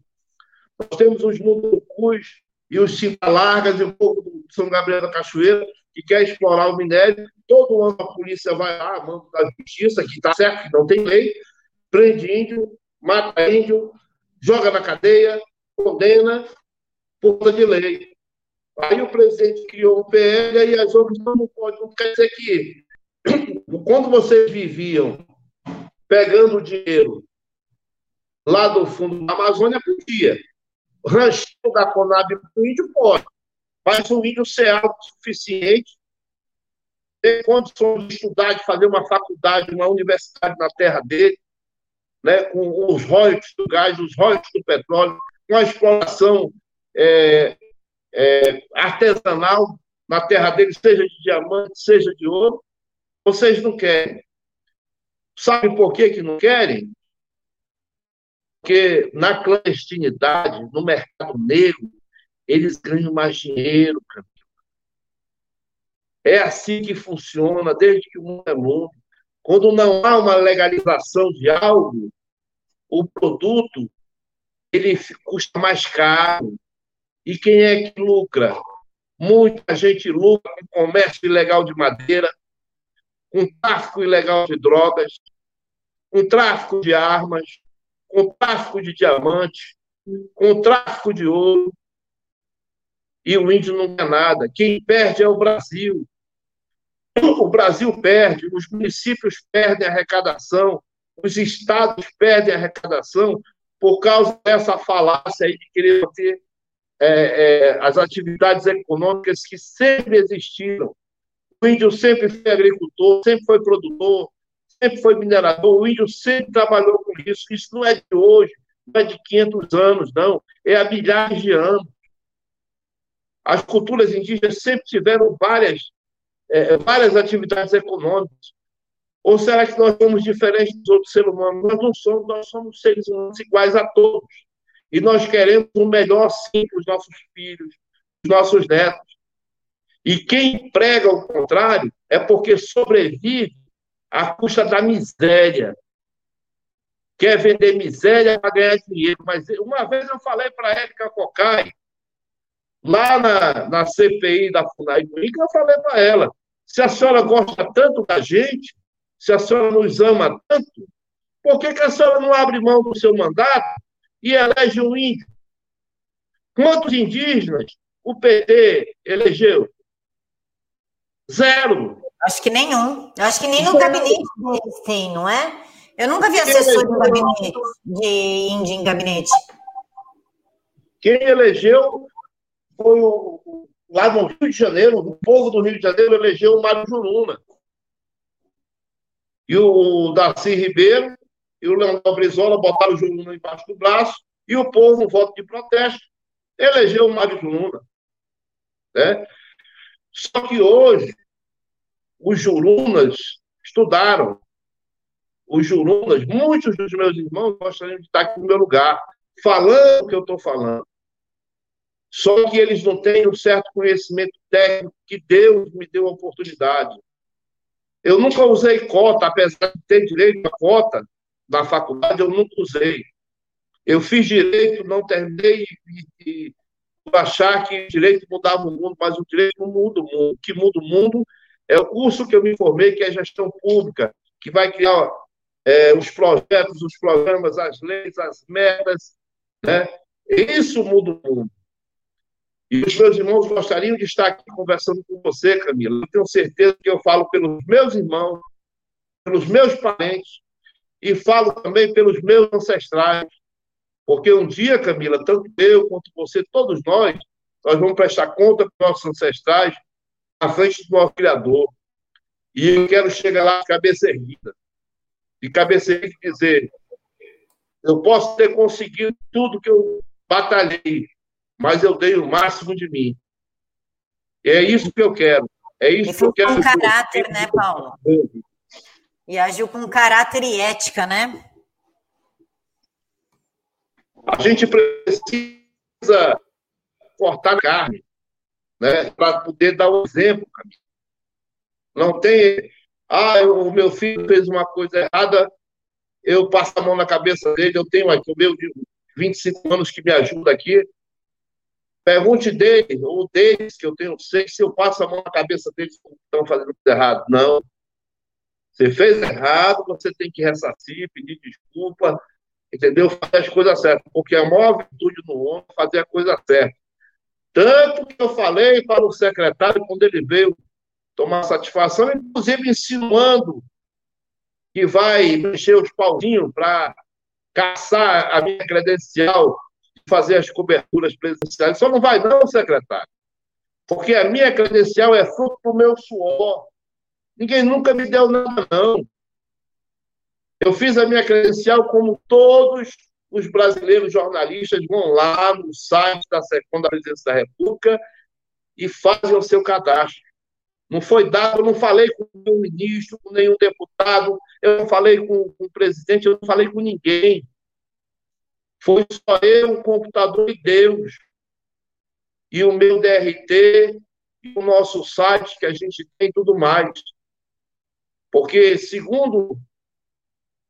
Nós temos os Munducus e os Cinta Largas e o povo do São Gabriel da Cachoeira, que quer explorar o minério, todo ano a polícia vai lá, manda da justiça, que está certo, que não tem lei, prende índio, mata índio, joga na cadeia, condena, por de lei. Aí o presidente criou um PL e as ONGs não podem. Não quer dizer que quando vocês viviam pegando dinheiro lá do fundo da Amazônia, podia. Ranchinho da Conab o índio pode. Mas o índio ser alto o suficiente, ter condições de estudar, de fazer uma faculdade, uma universidade na terra dele, né, com os royalties do gás, os royalties do petróleo, com a exploração é, é, artesanal na terra dele, seja de diamante, seja de ouro, vocês não querem. Sabe por que, que não querem? Porque na clandestinidade, no mercado negro, eles ganham mais dinheiro, Camilo. É assim que funciona desde que o mundo é mundo. Quando não há uma legalização de algo, o produto ele custa mais caro. E quem é que lucra? Muita gente lucra com comércio ilegal de madeira, com tráfico ilegal de drogas, com tráfico de armas, com tráfico de diamantes, com tráfico de ouro. E o índio não quer nada. Quem perde é o Brasil. O Brasil perde, os municípios perdem a arrecadação, os estados perdem a arrecadação por causa dessa falácia de querer ter é, é, as atividades econômicas que sempre existiram. O índio sempre foi agricultor, sempre foi produtor, sempre foi minerador, o índio sempre trabalhou com isso. Isso não é de hoje, não é de 500 anos, não, é há milhares de anos. As culturas indígenas sempre tiveram várias, é, várias atividades econômicas. Ou será que nós somos diferentes dos outros seres humanos? Nós não somos, nós somos seres humanos iguais a todos. E nós queremos o melhor, sim, para os nossos filhos, os nossos netos. E quem prega o contrário é porque sobrevive à custa da miséria. Quer vender miséria para ganhar dinheiro. Mas uma vez eu falei para a Érica Cocai, lá na, na CPI da FUNAI, que eu falei para ela, se a senhora gosta tanto da gente, se a senhora nos ama tanto, por que, que a senhora não abre mão do seu mandato e elege um índio? Quantos indígenas o PT elegeu? Zero. Acho que nenhum. Acho que nem no gabinete deles tem, não é? Eu nunca vi assessor de gabinete, de índio em gabinete. Quem elegeu foi o, lá no Rio de Janeiro, o povo do Rio de Janeiro elegeu o Mário Juruna. E o Darcy Ribeiro e o Leandro Brizola botaram o Juruna embaixo do braço e o povo, no voto de protesto, elegeu o Mário Juruna. Né? Só que hoje, os Jurunas estudaram. Os Jurunas, muitos dos meus irmãos gostariam de estar aqui no meu lugar, falando o que eu estou falando. Só que eles não têm um certo conhecimento técnico que Deus me deu a oportunidade. Eu nunca usei cota, apesar de ter direito a cota na faculdade, eu nunca usei. Eu fiz direito, não terminei e, e achar que direito mudava o mundo, mas o direito não muda o mundo. O que muda o mundo é o curso que eu me formei, que é gestão pública, que vai criar é, os projetos, os programas, as leis, as metas. Né? Isso muda o mundo. E os meus irmãos gostariam de estar aqui conversando com você, Camila. Eu tenho certeza que eu falo pelos meus irmãos, pelos meus parentes, e falo também pelos meus ancestrais. Porque um dia, Camila, tanto eu quanto você, todos nós, nós vamos prestar conta para os nossos ancestrais à frente do nosso Criador. E eu quero chegar lá de cabeça erguida. De cabeça erguida e dizer: eu posso ter conseguido tudo que eu batalhei, mas eu dei o máximo de mim. É isso que eu quero. É isso que eu quero. Com caráter, né, Paulo? E agiu com caráter e ética, né? A gente precisa cortar carne, né, para poder dar o um exemplo. Não tem, ah, o meu filho fez uma coisa errada, eu passo a mão na cabeça dele, eu tenho aqui o meu de 25 anos que me ajuda aqui, Pergunte dele, ou deles, que eu tenho sei se eu passo a mão na cabeça deles que estão fazendo tudo errado. Não. Você fez errado, você tem que ressarcir, pedir desculpa, entendeu? Fazer as coisas certas. Porque a maior virtude no homem é fazer a coisa certa. Tanto que eu falei para o secretário, quando ele veio tomar satisfação, inclusive insinuando que vai mexer os pauzinhos para caçar a minha credencial, fazer as coberturas presidenciais. Só não vai, não, secretário. Porque a minha credencial é fruto do meu suor. Ninguém nunca me deu nada, não. Eu fiz a minha credencial como todos os brasileiros jornalistas vão lá no site da segunda Presidência da República e fazem o seu cadastro. Não foi dado, eu não falei com nenhum ministro, com nenhum deputado, eu não falei com, com o presidente, eu não falei com ninguém. Foi só eu, o computador e Deus. E o meu DRT, e o nosso site que a gente tem tudo mais. Porque, segundo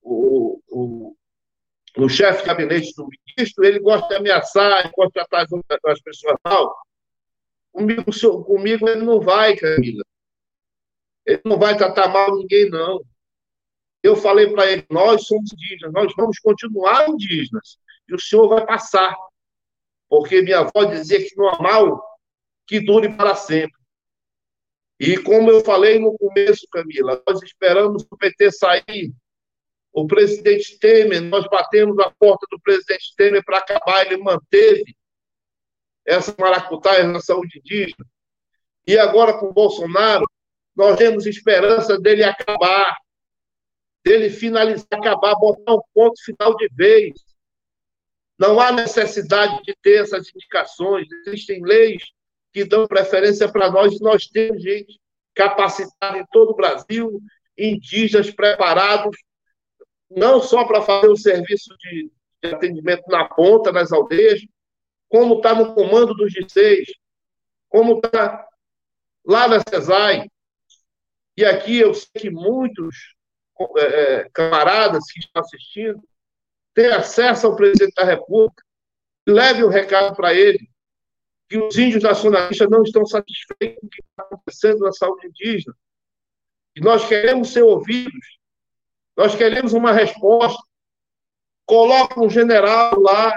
o, o, o chefe de gabinete do ministro, ele gosta de ameaçar, gosta de tratar as pessoas mal. Comigo, comigo ele não vai, Camila. Ele não vai tratar mal ninguém, não. Eu falei para ele: nós somos indígenas, nós vamos continuar indígenas. E o senhor vai passar. Porque minha avó dizia que não há mal que dure para sempre. E como eu falei no começo, Camila, nós esperamos o PT sair. O presidente Temer, nós batemos a porta do presidente Temer para acabar, ele manteve essa maracutaia na saúde indígena. E agora com o Bolsonaro, nós temos esperança dele acabar, dele finalizar, acabar, botar um ponto final de vez. Não há necessidade de ter essas indicações, existem leis que dão preferência para nós nós temos gente capacitada em todo o Brasil, indígenas preparados, não só para fazer o serviço de, de atendimento na ponta, nas aldeias, como está no comando dos G6, como está lá na CESAI. E aqui eu sei que muitos é, é, camaradas que estão assistindo têm acesso ao presidente da República. Leve o recado para ele que os índios nacionalistas não estão satisfeitos com o que está acontecendo na saúde indígena. E nós queremos ser ouvidos. Nós queremos uma resposta. Coloca um general lá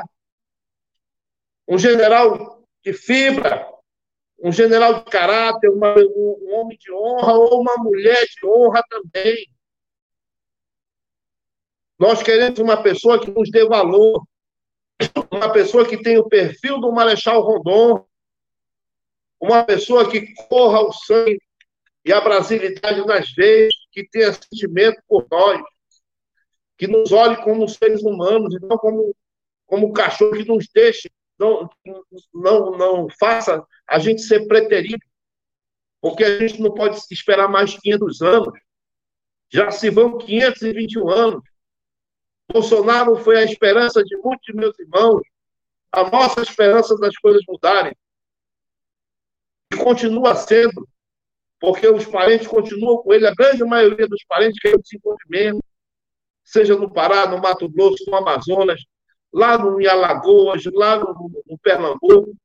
um general de fibra, um general de caráter, uma, um homem de honra ou uma mulher de honra também. Nós queremos uma pessoa que nos dê valor, uma pessoa que tenha o perfil do Marechal Rondon, uma pessoa que corra o sangue e a brasilidade nas veias, que tenha sentimento por nós, que nos olhe como seres humanos e não como, como cachorro que nos deixe não, não, não faça a gente ser preterido, porque a gente não pode esperar mais 500 anos. Já se vão 521 anos. Bolsonaro foi a esperança de muitos de meus irmãos, a nossa esperança das coisas mudarem. E continua sendo, porque os parentes continuam com ele, a grande maioria dos parentes querem desenvolvimento, seja no Pará, no Mato Grosso, no Amazonas, lá no, Alagoas, lá no, no Pernambuco,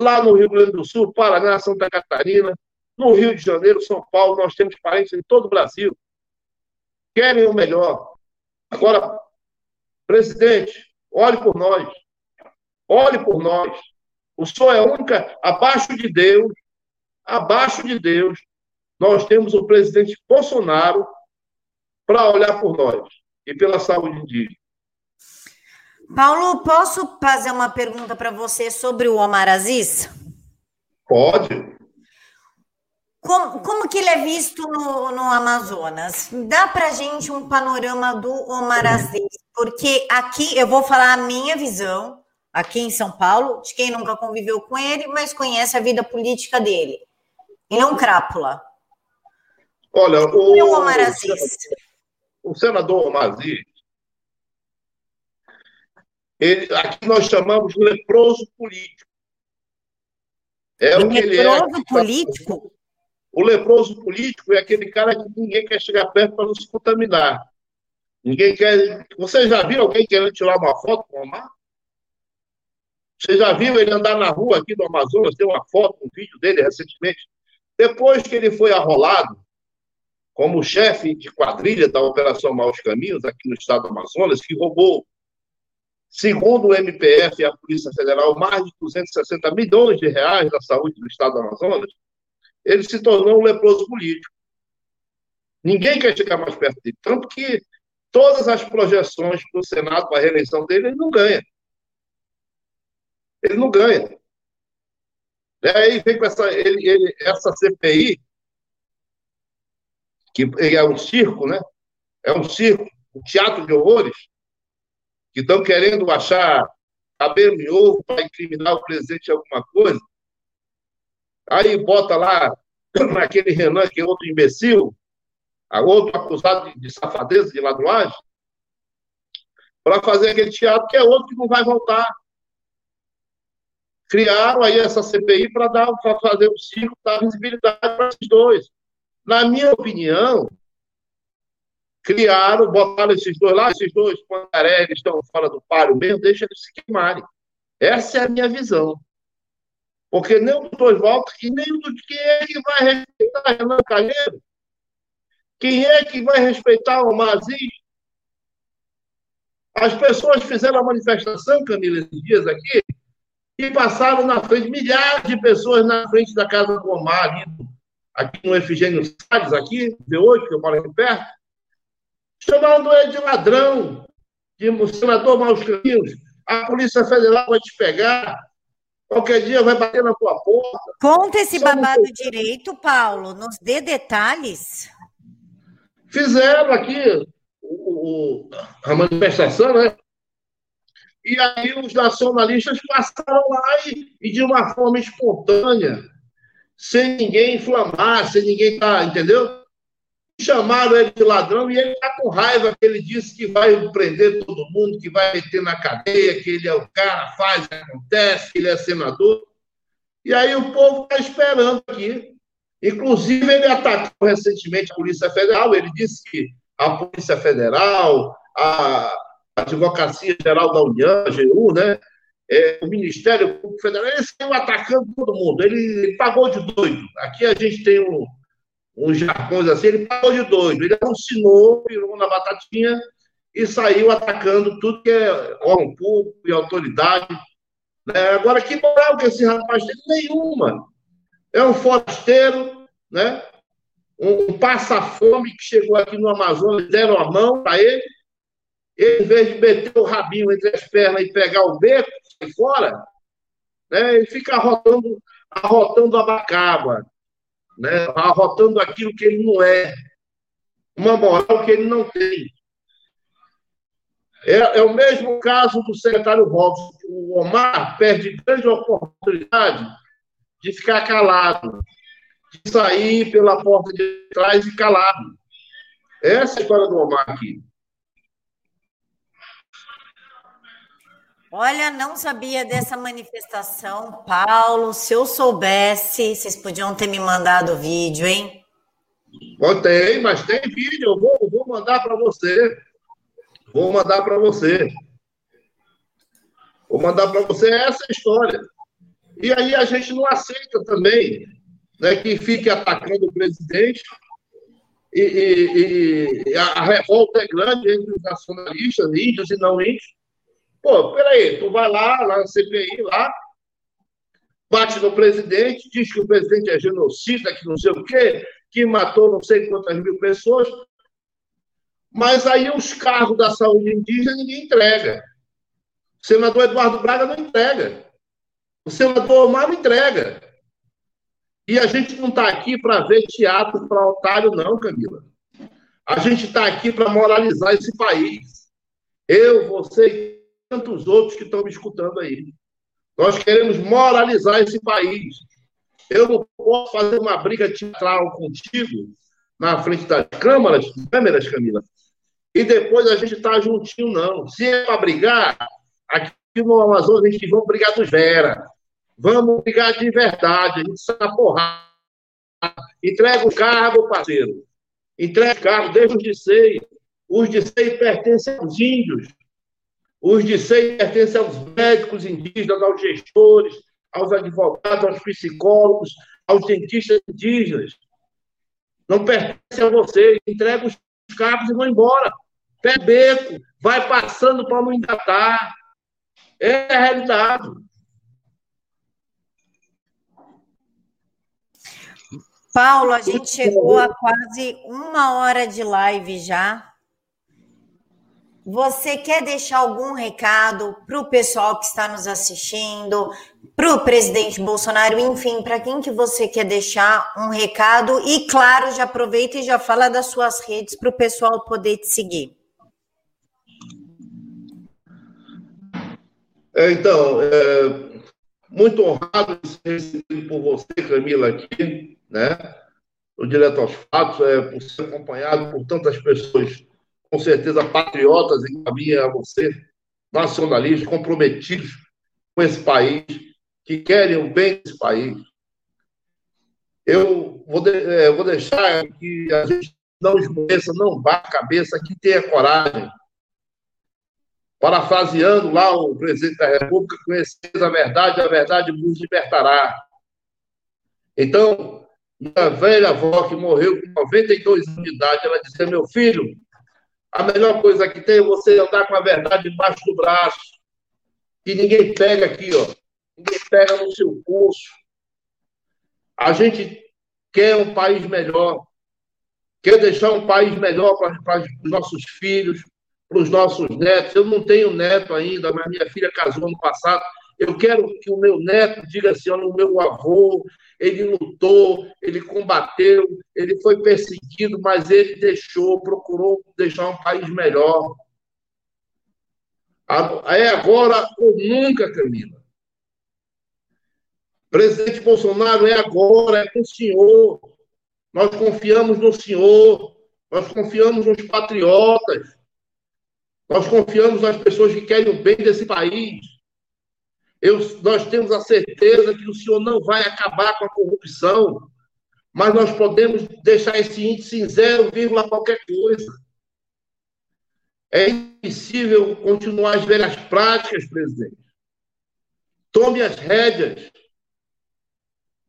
lá no Rio Grande do Sul, Paraná, Santa Catarina, no Rio de Janeiro, São Paulo, nós temos parentes em todo o Brasil. Querem o melhor. Agora, presidente, olhe por nós. Olhe por nós. O senhor é a única, abaixo de Deus, abaixo de Deus, nós temos o presidente Bolsonaro para olhar por nós e pela saúde indígena. Paulo, posso fazer uma pergunta para você sobre o Omar Aziz? Pode. Como, como que ele é visto no, no Amazonas? Dá para gente um panorama do Omar Aziz? Porque aqui eu vou falar a minha visão, aqui em São Paulo, de quem nunca conviveu com ele, mas conhece a vida política dele. Ele é um crápula. Olha, o, é o Omar Aziz? O senador Omar Aziz, ele, aqui nós chamamos de leproso político. É o, que ele é. Leproso político? O leproso político é aquele cara que ninguém quer chegar perto para não se contaminar. Ninguém quer. Você já viu alguém querendo tirar uma foto com o Omar? Você já viu ele andar na rua aqui do Amazonas? Tem uma foto, um vídeo dele recentemente. Depois que ele foi arrolado como chefe de quadrilha da Operação Maus Caminhos, aqui no estado do Amazonas, que roubou segundo o MPF e a Polícia Federal, mais de 260 milhões de reais da saúde do Estado do Amazonas, ele se tornou um leproso político. Ninguém quer chegar mais perto dele. Tanto que todas as projeções para o Senado, para a reeleição dele, ele não ganha. Ele não ganha. E aí vem com essa, ele, ele, essa CPI, que é um circo, né? É um circo, um teatro de horrores, que estão querendo achar cabelo em ovo para incriminar o presidente de alguma coisa. Aí bota lá aquele Renan, que é outro imbecil, outro acusado de, de safadeza, de ladruagem, para fazer aquele teatro que é outro que não vai voltar criaram aí essa CPI para dar para fazer o circo dar visibilidade para esses dois. Na minha opinião, criaram, botaram esses dois lá, esses dois pangaré, eles estão fora do páreo mesmo, deixa eles se queimarem. Essa é a minha visão. Porque nem o doutor Oswaldo e nem o é que vai respeitar Renan Calheiro? Quem é que vai respeitar o Mazi? As pessoas fizeram a manifestação, Camila, esses dias aqui, e passaram na frente, milhares de pessoas na frente da casa do Omar, ali, aqui no Efigênio Salles, aqui, D8, que eu moro aqui perto, chamando ele de ladrão, de senador maus caminhos. A Polícia Federal vai te pegar, qualquer dia vai bater na tua porta. Conta esse babado direito, Paulo, nos dê detalhes. Fizeram aqui o, o, a manifestação, né? E aí os nacionalistas passaram lá e, e de uma forma espontânea, sem ninguém inflamar, sem ninguém estar, tá, entendeu? Chamaram ele de ladrão e ele está com raiva, que ele disse que vai prender todo mundo, que vai meter na cadeia, que ele é o cara, faz, acontece, que ele é senador. E aí o povo está esperando aqui. Inclusive, ele atacou recentemente a Polícia Federal, ele disse que a Polícia Federal, a, Advocacia Geral da União, a AGU, né? É, o Ministério Público Federal, ele saiu atacando todo mundo. Ele, ele, pagou de doido. Aqui a gente tem um, um jargões assim, ele pagou de doido. Ele alucinou, virou na batatinha e saiu atacando tudo que é órgão público e autoridade. É, agora, que moral que esse rapaz tem? Nenhuma. É um forasteiro, né? um, passa-fome que chegou aqui no Amazonas, deram a mão para ele, ele, em vez de meter o rabinho entre as pernas e pegar o beco e fora, né, ele fica arrotando, arrotando a bacaba, né, arrotando aquilo que ele não é, uma moral que ele não tem. É, é o mesmo caso do secretário Robson. O Omar perde grande oportunidade de ficar calado, de sair pela porta de trás e calado. Essa é a história do Omar aqui. Olha, não sabia dessa manifestação, Paulo. Se eu soubesse, vocês podiam ter me mandado o vídeo, hein? tem, mas tem vídeo. Eu vou, vou mandar para você. Vou mandar para você. Vou mandar para você essa história. E aí a gente não aceita também né, que fique atacando o presidente. E, e, e a revolta é grande entre os nacionalistas, índios e não índios Pô, peraí, tu vai lá, lá na CPI, lá, bate no presidente, diz que o presidente é genocida, que não sei o quê, que matou não sei quantas mil pessoas, mas aí os cargos da saúde indígena ninguém entrega. O senador Eduardo Braga não entrega. O senador Omar entrega. E a gente não está aqui para ver teatro para otário, não, Camila. A gente está aqui para moralizar esse país. Eu, você tantos outros que estão me escutando aí. Nós queremos moralizar esse país. Eu não posso fazer uma briga teatral contigo na frente das câmaras, câmeras, Camila, e depois a gente está juntinho, não. Se é para brigar, aqui no Amazonas a gente vamos brigar dos Vera. Vamos brigar de verdade, a gente sabe porrada. Entrega o cargo, parceiro. Entrega o cargo, deixa os de seis. Os de seis pertencem aos índios. Os de SEI pertencem aos médicos indígenas, aos gestores, aos advogados, aos psicólogos, aos dentistas indígenas. Não pertencem a vocês. Entrega os cargos e vão embora. Pé beco, vai passando para não engatar. É a realidade. Paulo, a gente chegou a quase uma hora de live já. Você quer deixar algum recado para o pessoal que está nos assistindo, para o presidente Bolsonaro, enfim, para quem que você quer deixar um recado? E, claro, já aproveita e já fala das suas redes para o pessoal poder te seguir. É, então, é, muito honrado de ser recebido por você, Camila, aqui, né? O Direto aos Fatos, é, por ser acompanhado por tantas pessoas com certeza patriotas em caminho a você, nacionalistas, comprometidos com esse país, que querem o bem desse país. Eu vou, de, é, vou deixar que a gente não esmoreça, não vá a cabeça, que tenha coragem. Parafraseando lá o presidente da República, conheceis a verdade, a verdade vos libertará. Então, minha velha avó, que morreu com 92 anos de idade, ela dizia: Meu filho, a melhor coisa que tem é você andar com a verdade embaixo do braço. E ninguém pega aqui, ó. Ninguém pega no seu curso. A gente quer um país melhor. Quer deixar um país melhor para, os nossos filhos, para os nossos netos. Eu não tenho neto ainda, mas minha filha casou ano passado. Eu quero que o meu neto diga assim: olha, o meu avô, ele lutou, ele combateu, ele foi perseguido, mas ele deixou, procurou deixar um país melhor. É agora ou nunca, Camila. Presidente Bolsonaro, é agora, é com o senhor. Nós confiamos no senhor, nós confiamos nos patriotas, nós confiamos nas pessoas que querem o bem desse país. Eu, nós temos a certeza que o senhor não vai acabar com a corrupção, mas nós podemos deixar esse índice em zero vírgula qualquer coisa. É impossível continuar as velhas práticas, presidente. Tome as rédeas.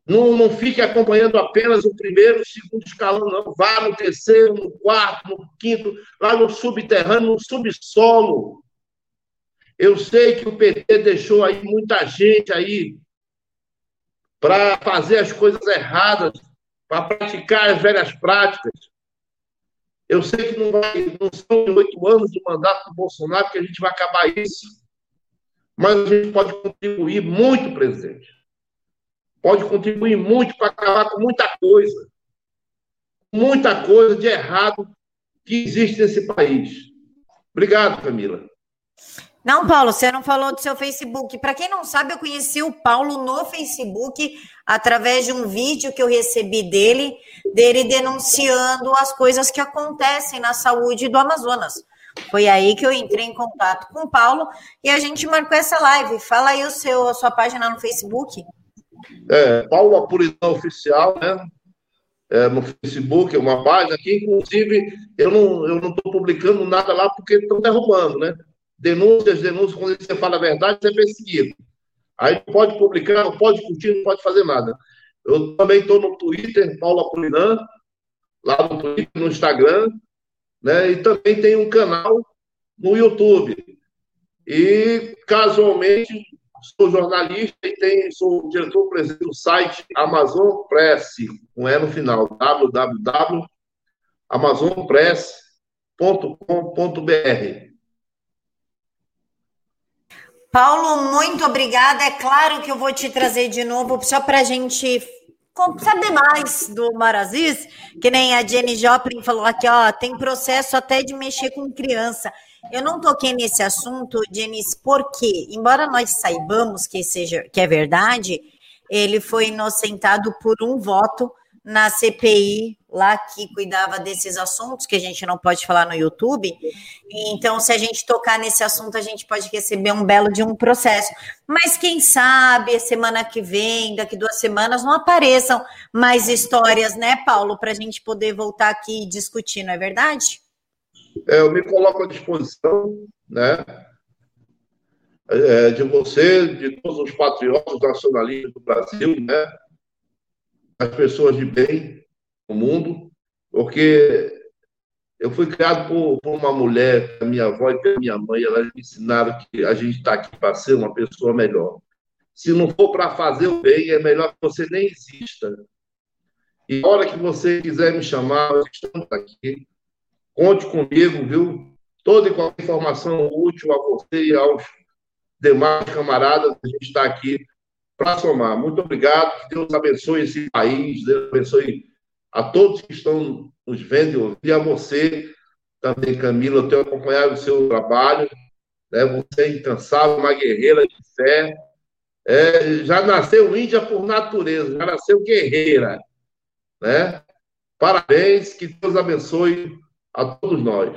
Não, não fique acompanhando apenas o primeiro, o segundo escalão, não. Vá no terceiro, no quarto, no quinto, lá no subterrâneo, no subsolo. Eu sei que o PT deixou aí muita gente aí para fazer as coisas erradas, para praticar as velhas práticas. Eu sei que não, vai, não são oito anos de mandato do Bolsonaro que a gente vai acabar isso. Mas a gente pode contribuir muito, presidente. Pode contribuir muito para acabar com muita coisa. Muita coisa de errado que existe nesse país. Obrigado, Camila. Não, Paulo, você não falou do seu Facebook. Para quem não sabe, eu conheci o Paulo no Facebook através de um vídeo que eu recebi dele, dele denunciando as coisas que acontecem na saúde do Amazonas. Foi aí que eu entrei em contato com o Paulo e a gente marcou essa live. Fala aí o seu, a sua página no Facebook. É, Paulo Apuridão Oficial, né? É, no Facebook, é uma página que, inclusive, eu não estou eu não publicando nada lá porque estão derrubando, né? Denúncias, denúncias, quando você fala a verdade, você é perseguido. Aí pode publicar, não pode curtir, não pode fazer nada. Eu também estou no Twitter, Paulo Apolinan, lá no Twitter, no Instagram, né? E também tem um canal no YouTube. E, casualmente, sou jornalista e tem, sou diretor-presidente do site Amazon Press, com E no final, www.amazonpress.com.br. Paulo, muito obrigada. É claro que eu vou te trazer de novo só para a gente saber mais do Maraziz, que nem a Jenny Joplin falou aqui, ó, tem processo até de mexer com criança. Eu não toquei nesse assunto, Jenny, porque, embora nós saibamos que seja que é verdade, ele foi inocentado por um voto na CPI lá que cuidava desses assuntos que a gente não pode falar no YouTube. Então, se a gente tocar nesse assunto, a gente pode receber um belo de um processo. Mas quem sabe semana que vem, daqui duas semanas, não apareçam mais histórias, né, Paulo, para a gente poder voltar aqui e discutir, não é verdade? É, eu me coloco à disposição, né? É, de você, de todos os patriotas nacionalistas do Brasil, né? As pessoas de bem, mundo, porque Eu fui criado por, por uma mulher, minha avó e minha mãe, elas me ensinaram que a gente está aqui para ser uma pessoa melhor. Se não for para fazer o bem, é melhor que você nem exista. E a hora que você quiser me chamar, estamos aqui. Conte comigo, viu? Toda e qualquer informação útil a você e aos demais camaradas, a gente está aqui para somar. Muito obrigado. Que Deus abençoe esse país, Deus abençoe a todos que estão nos vendo e ouvindo, e a você também, Camila. Eu tenho acompanhado o seu trabalho. Né? Você é incansável, uma guerreira de fé. É, já nasceu índia por natureza, já nasceu guerreira. Né? Parabéns, que Deus abençoe a todos nós.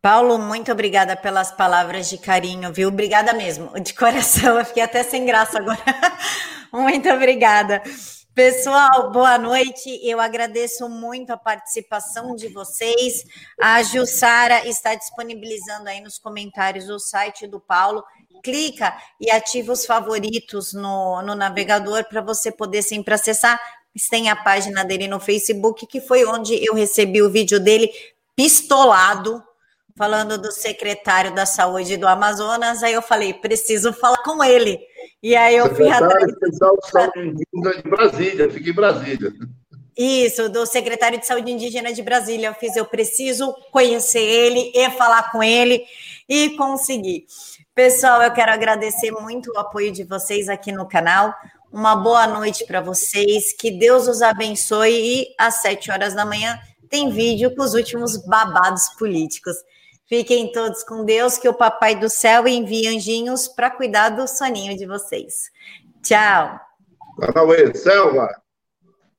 Paulo, muito obrigada pelas palavras de carinho, viu? Obrigada mesmo, de coração. Eu fiquei até sem graça agora. muito obrigada. Pessoal, boa noite. Eu agradeço muito a participação de vocês. A Jussara está disponibilizando aí nos comentários o site do Paulo. Clica e ativa os favoritos no, no navegador para você poder sempre acessar. Tem a página dele no Facebook, que foi onde eu recebi o vídeo dele pistolado falando do secretário da saúde do Amazonas, aí eu falei, preciso falar com ele. E aí eu fui atrás. Especial de Saúde Indígena de Brasília, fiquei em Brasília. Isso, do secretário de Saúde Indígena de Brasília. Eu fiz, eu preciso conhecer ele e falar com ele e conseguir. Pessoal, eu quero agradecer muito o apoio de vocês aqui no canal. Uma boa noite para vocês, que Deus os abençoe e às sete horas da manhã tem vídeo com os últimos babados políticos. Fiquem todos com Deus, que o Papai do Céu envie anjinhos para cuidar do soninho de vocês. Tchau. Selva.